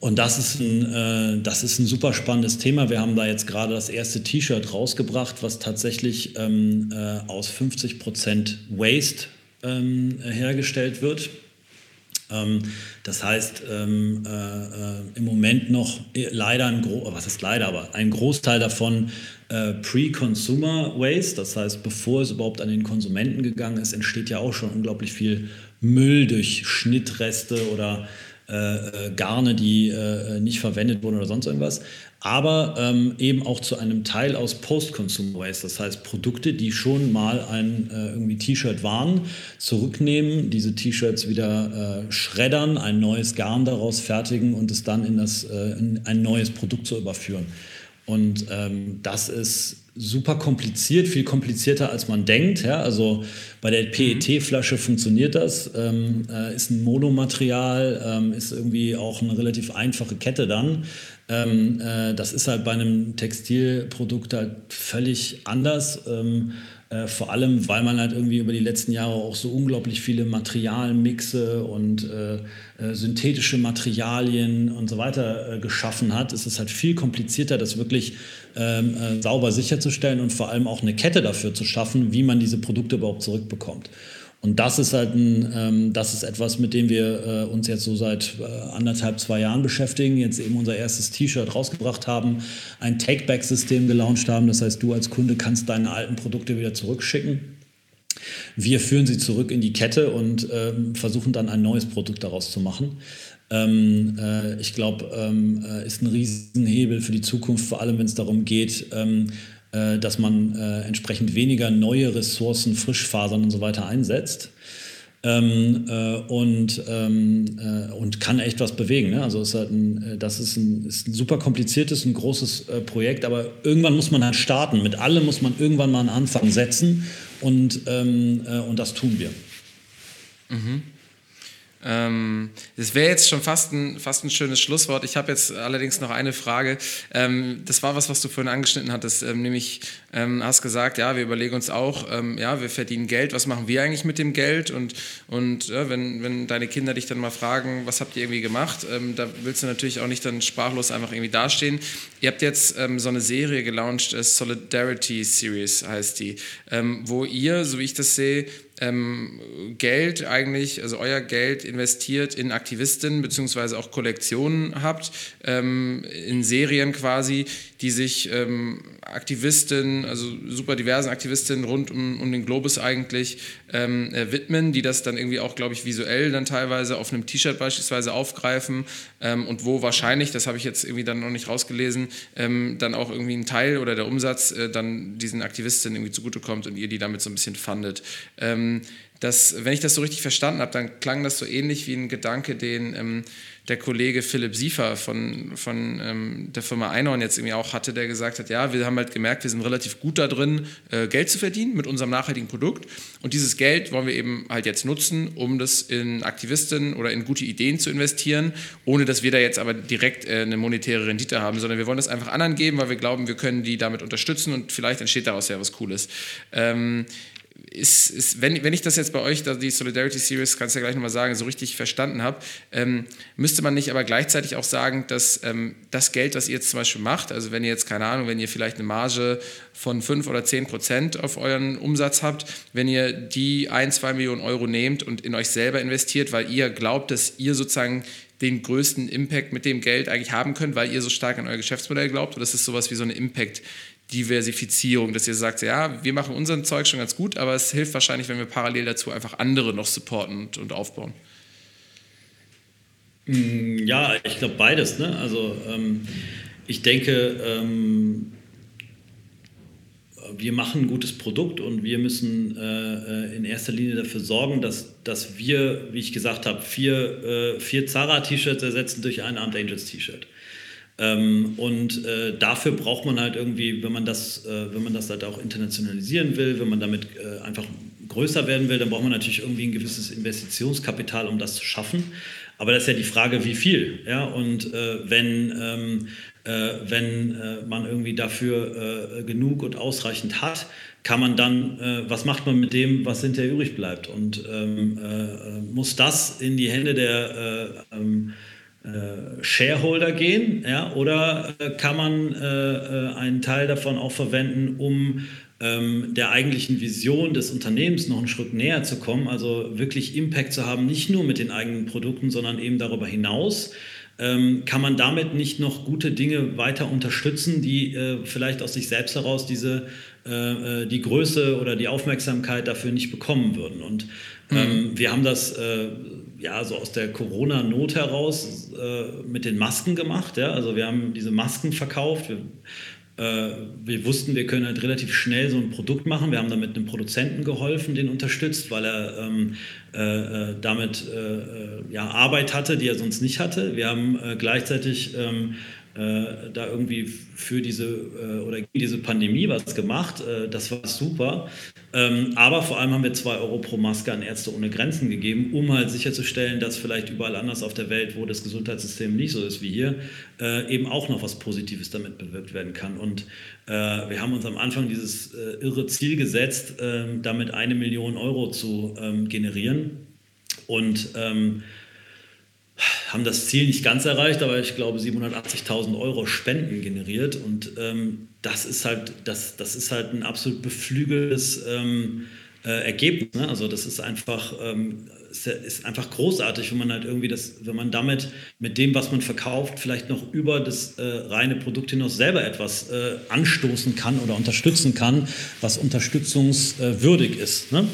Und das ist, ein, äh, das ist ein super spannendes Thema. Wir haben da jetzt gerade das erste T-Shirt rausgebracht, was tatsächlich ähm, äh, aus 50 Prozent Waste ähm, hergestellt wird. Ähm, das heißt, ähm, äh, äh, im Moment noch leider ein Gro was ist leider, aber ein Großteil davon äh, Pre-Consumer Waste, das heißt, bevor es überhaupt an den Konsumenten gegangen ist, entsteht ja auch schon unglaublich viel Müll durch Schnittreste oder äh, äh, Garne, die äh, nicht verwendet wurden oder sonst irgendwas aber ähm, eben auch zu einem Teil aus Post-Consumer Waste. Das heißt, Produkte, die schon mal ein äh, irgendwie T-Shirt waren, zurücknehmen, diese T-Shirts wieder äh, schreddern, ein neues Garn daraus fertigen und es dann in, das, äh, in ein neues Produkt zu überführen. Und ähm, das ist super kompliziert, viel komplizierter als man denkt. Ja? Also bei der PET-Flasche funktioniert das, ähm, äh, ist ein Monomaterial, ähm, ist irgendwie auch eine relativ einfache Kette dann. Ähm, äh, das ist halt bei einem Textilprodukt halt völlig anders. Ähm, äh, vor allem, weil man halt irgendwie über die letzten Jahre auch so unglaublich viele Materialmixe und äh, äh synthetische Materialien und so weiter äh, geschaffen hat, ist es halt viel komplizierter, das wirklich ähm, äh, sauber sicherzustellen und vor allem auch eine Kette dafür zu schaffen, wie man diese Produkte überhaupt zurückbekommt. Und das ist halt ein, ähm, das ist etwas, mit dem wir äh, uns jetzt so seit äh, anderthalb, zwei Jahren beschäftigen, jetzt eben unser erstes T-Shirt rausgebracht haben, ein Take-Back-System gelauncht haben. Das heißt, du als Kunde kannst deine alten Produkte wieder zurückschicken. Wir führen sie zurück in die Kette und ähm, versuchen dann ein neues Produkt daraus zu machen. Ähm, äh, ich glaube, ähm, äh, ist ein Riesenhebel für die Zukunft, vor allem wenn es darum geht, ähm, äh, dass man äh, entsprechend weniger neue Ressourcen, Frischfasern und so weiter einsetzt. Ähm, äh, und, ähm, äh, und kann echt was bewegen. Ne? Also ist halt ein, äh, das ist ein, ist ein super kompliziertes, ein großes äh, Projekt, aber irgendwann muss man halt starten. Mit allem muss man irgendwann mal einen Anfang setzen und, ähm, und das tun wir. Mhm. Ähm, das wäre jetzt schon fast ein, fast ein schönes Schlusswort. Ich habe jetzt allerdings noch eine Frage. Ähm, das war was, was du vorhin angeschnitten hattest, ähm, nämlich ähm, hast gesagt, ja, wir überlegen uns auch, ähm, ja, wir verdienen Geld, was machen wir eigentlich mit dem Geld? Und, und ja, wenn, wenn deine Kinder dich dann mal fragen, was habt ihr irgendwie gemacht, ähm, da willst du natürlich auch nicht dann sprachlos einfach irgendwie dastehen. Ihr habt jetzt so eine Serie gelauncht, äh, Solidarity Series heißt die, wo ihr, so wie ich das sehe, ähm, Geld eigentlich, also euer Geld investiert in Aktivisten beziehungsweise auch Kollektionen habt, ähm, in Serien quasi, die sich ähm, Aktivisten, also super diversen Aktivistinnen rund um, um den Globus eigentlich ähm, äh, widmen, die das dann irgendwie auch, glaube ich, visuell dann teilweise auf einem T-Shirt beispielsweise aufgreifen ähm, und wo wahrscheinlich, das habe ich jetzt irgendwie dann noch nicht rausgelesen, ähm, dann auch irgendwie ein Teil oder der Umsatz äh, dann diesen Aktivistinnen irgendwie zugutekommt und ihr die damit so ein bisschen fandet. Ähm, das, wenn ich das so richtig verstanden habe, dann klang das so ähnlich wie ein Gedanke, den ähm, der Kollege Philipp Siefer von, von ähm, der Firma Einhorn jetzt irgendwie auch hatte, der gesagt hat, ja, wir haben halt gemerkt, wir sind relativ gut da drin, äh, Geld zu verdienen mit unserem nachhaltigen Produkt. Und dieses Geld wollen wir eben halt jetzt nutzen, um das in Aktivisten oder in gute Ideen zu investieren, ohne dass wir da jetzt aber direkt äh, eine monetäre Rendite haben, sondern wir wollen das einfach anderen geben, weil wir glauben, wir können die damit unterstützen und vielleicht entsteht daraus ja was Cooles. Ähm, ist, ist, wenn, wenn ich das jetzt bei euch, die Solidarity Series, kannst du ja gleich nochmal sagen, so richtig verstanden habe, ähm, müsste man nicht aber gleichzeitig auch sagen, dass ähm, das Geld, was ihr jetzt zum Beispiel macht, also wenn ihr jetzt, keine Ahnung, wenn ihr vielleicht eine Marge von 5 oder 10 Prozent auf euren Umsatz habt, wenn ihr die 1, 2 Millionen Euro nehmt und in euch selber investiert, weil ihr glaubt, dass ihr sozusagen den größten Impact mit dem Geld eigentlich haben könnt, weil ihr so stark an euer Geschäftsmodell glaubt? Oder ist es sowas wie so eine Impact- Diversifizierung, dass ihr sagt, ja, wir machen unseren Zeug schon ganz gut, aber es hilft wahrscheinlich, wenn wir parallel dazu einfach andere noch supporten und, und aufbauen. Mm, ja, ich glaube beides. Ne? Also ähm, ich denke, ähm, wir machen ein gutes Produkt und wir müssen äh, in erster Linie dafür sorgen, dass, dass wir, wie ich gesagt habe, vier, äh, vier Zara-T-Shirts ersetzen durch ein Armed Angels T-Shirt. Ähm, und äh, dafür braucht man halt irgendwie, wenn man das, äh, wenn man das halt auch internationalisieren will, wenn man damit äh, einfach größer werden will, dann braucht man natürlich irgendwie ein gewisses Investitionskapital, um das zu schaffen. Aber das ist ja die Frage, wie viel. Ja? Und äh, wenn, ähm, äh, wenn äh, man irgendwie dafür genug und ausreichend hat, kann man dann, was macht man mit dem, was hinterher übrig bleibt? Und ähm, muss das in die Hände der ähm, äh, Shareholder gehen, ja, oder äh, kann man äh, äh, einen Teil davon auch verwenden, um ähm, der eigentlichen Vision des Unternehmens noch einen Schritt näher zu kommen, also wirklich Impact zu haben, nicht nur mit den eigenen Produkten, sondern eben darüber hinaus. Ähm, kann man damit nicht noch gute Dinge weiter unterstützen, die äh, vielleicht aus sich selbst heraus diese, äh, äh die Größe oder die Aufmerksamkeit dafür nicht bekommen würden. Und ähm, mhm. wir haben das äh, ja so aus der Corona-Not heraus äh, mit den Masken gemacht. Ja? Also wir haben diese Masken verkauft. Wir, äh, wir wussten, wir können halt relativ schnell so ein Produkt machen. Wir haben damit einem Produzenten geholfen, den unterstützt, weil er ähm, äh, äh, damit äh, ja, Arbeit hatte, die er sonst nicht hatte. Wir haben gleichzeitig ähm, äh, da irgendwie für diese äh, oder diese Pandemie was gemacht. Äh, das war super. Ähm, aber vor allem haben wir zwei Euro pro Maske an Ärzte ohne Grenzen gegeben, um halt sicherzustellen, dass vielleicht überall anders auf der Welt, wo das Gesundheitssystem nicht so ist wie hier, äh, eben auch noch was Positives damit bewirkt werden kann. Und äh, wir haben uns am Anfang dieses äh, irre Ziel gesetzt, ähm, damit eine Million Euro zu ähm, generieren. Und ähm, haben das Ziel nicht ganz erreicht, aber ich glaube 780.000 Euro Spenden generiert und ähm, das ist halt das, das ist halt ein absolut beflügeltes ähm, äh, Ergebnis. Ne? Also das ist einfach ähm, ist einfach großartig, wenn man halt irgendwie das, wenn man damit mit dem, was man verkauft, vielleicht noch über das äh, reine Produkt hinaus selber etwas äh, anstoßen kann oder unterstützen kann, was unterstützungswürdig ist. Ne?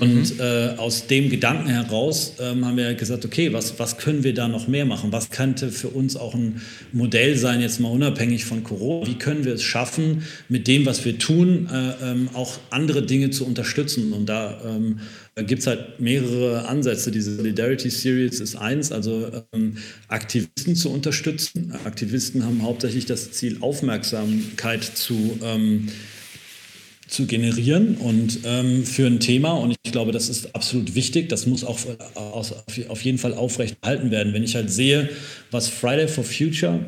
Und mhm. äh, aus dem Gedanken heraus ähm, haben wir gesagt, okay, was, was können wir da noch mehr machen? Was könnte für uns auch ein Modell sein, jetzt mal unabhängig von Corona? Wie können wir es schaffen, mit dem, was wir tun, äh, ähm, auch andere Dinge zu unterstützen? Und da ähm, gibt es halt mehrere Ansätze. Diese Solidarity Series ist eins, also ähm, Aktivisten zu unterstützen. Aktivisten haben hauptsächlich das Ziel, Aufmerksamkeit zu ähm, zu generieren und ähm, für ein Thema. Und ich glaube, das ist absolut wichtig. Das muss auch aus, auf jeden Fall aufrechterhalten werden. Wenn ich halt sehe, was Friday for Future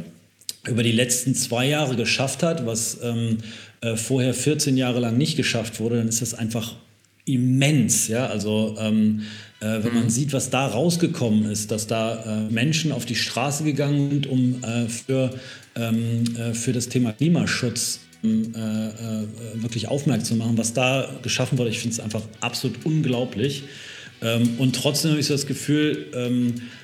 über die letzten zwei Jahre geschafft hat, was ähm, äh, vorher 14 Jahre lang nicht geschafft wurde, dann ist das einfach immens. Ja? Also ähm, äh, wenn man mhm. sieht, was da rausgekommen ist, dass da äh, Menschen auf die Straße gegangen sind, um äh, für, ähm, äh, für das Thema Klimaschutz äh, äh, wirklich aufmerksam machen, was da geschaffen wurde. Ich finde es einfach absolut unglaublich. Ähm, und trotzdem habe ich so das Gefühl, ähm, äh,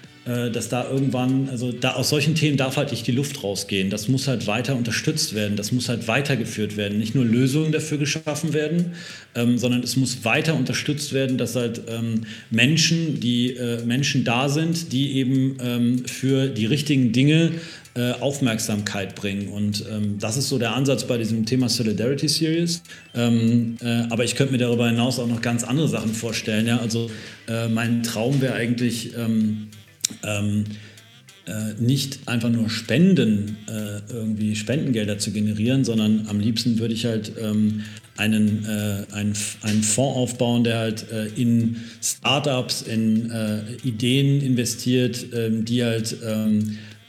dass da irgendwann, also da aus solchen Themen darf halt nicht die Luft rausgehen. Das muss halt weiter unterstützt werden, das muss halt weitergeführt werden. Nicht nur Lösungen dafür geschaffen werden, ähm, sondern es muss weiter unterstützt werden, dass halt ähm, Menschen, die äh, Menschen da sind, die eben ähm, für die richtigen Dinge äh, Aufmerksamkeit bringen. Und ähm, das ist so der Ansatz bei diesem Thema Solidarity Series. Ähm, äh, aber ich könnte mir darüber hinaus auch noch ganz andere Sachen vorstellen. Ja? Also äh, mein Traum wäre eigentlich ähm, ähm äh, nicht einfach nur Spenden, äh, irgendwie Spendengelder zu generieren, sondern am liebsten würde ich halt ähm, einen, äh, einen, einen Fonds aufbauen, der halt in Startups, in Ideen investiert, ähm, die halt äh,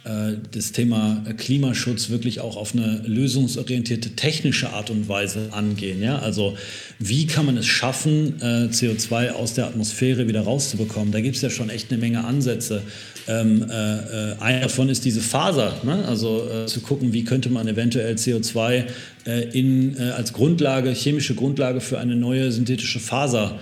das Thema Klimaschutz wirklich auch auf eine lösungsorientierte technische Art und Weise angehen. Ja? Also wie kann man es schaffen, äh, CO2 aus der Atmosphäre wieder rauszubekommen? Da gibt es ja schon echt eine Menge Ansätze. Ähm, äh, einer davon ist diese Faser, ne? also äh, zu gucken, wie könnte man eventuell CO2 äh, in, als Grundlage, chemische Grundlage für eine neue synthetische Faser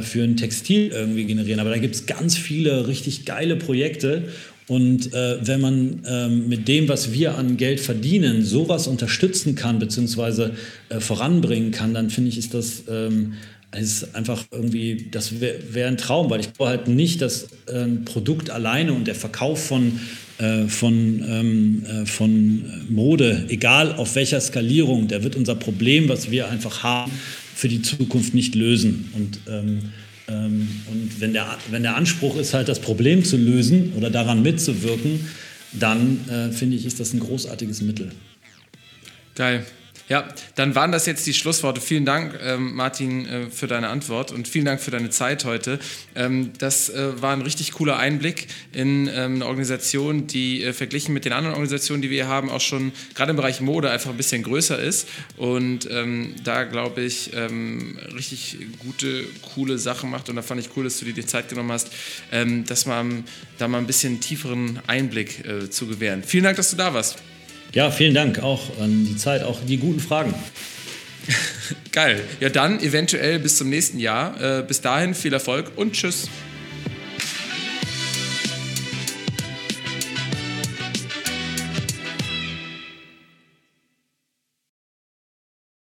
für ein Textil irgendwie generieren. Aber da gibt es ganz viele richtig geile Projekte und äh, wenn man ähm, mit dem, was wir an Geld verdienen, sowas unterstützen kann bzw. Äh, voranbringen kann, dann finde ich, ist das ähm, ist einfach irgendwie, das wäre wär ein Traum, weil ich glaube halt nicht, dass ein Produkt alleine und der Verkauf von, äh, von, ähm, äh, von Mode, egal auf welcher Skalierung, der wird unser Problem, was wir einfach haben, für die Zukunft nicht lösen. Und ähm, ähm, und wenn der, wenn der Anspruch ist, halt das Problem zu lösen oder daran mitzuwirken, dann äh, finde ich, ist das ein großartiges Mittel. Geil. Ja, dann waren das jetzt die Schlussworte. Vielen Dank, ähm, Martin, äh, für deine Antwort und vielen Dank für deine Zeit heute. Ähm, das äh, war ein richtig cooler Einblick in ähm, eine Organisation, die äh, verglichen mit den anderen Organisationen, die wir hier haben, auch schon gerade im Bereich Mode einfach ein bisschen größer ist und ähm, da, glaube ich, ähm, richtig gute, coole Sachen macht. Und da fand ich cool, dass du dir die Zeit genommen hast, ähm, dass man da mal ein bisschen tieferen Einblick äh, zu gewähren. Vielen Dank, dass du da warst. Ja, vielen Dank auch an die Zeit, auch die guten Fragen. Geil. Ja, dann eventuell bis zum nächsten Jahr. Äh, bis dahin viel Erfolg und tschüss.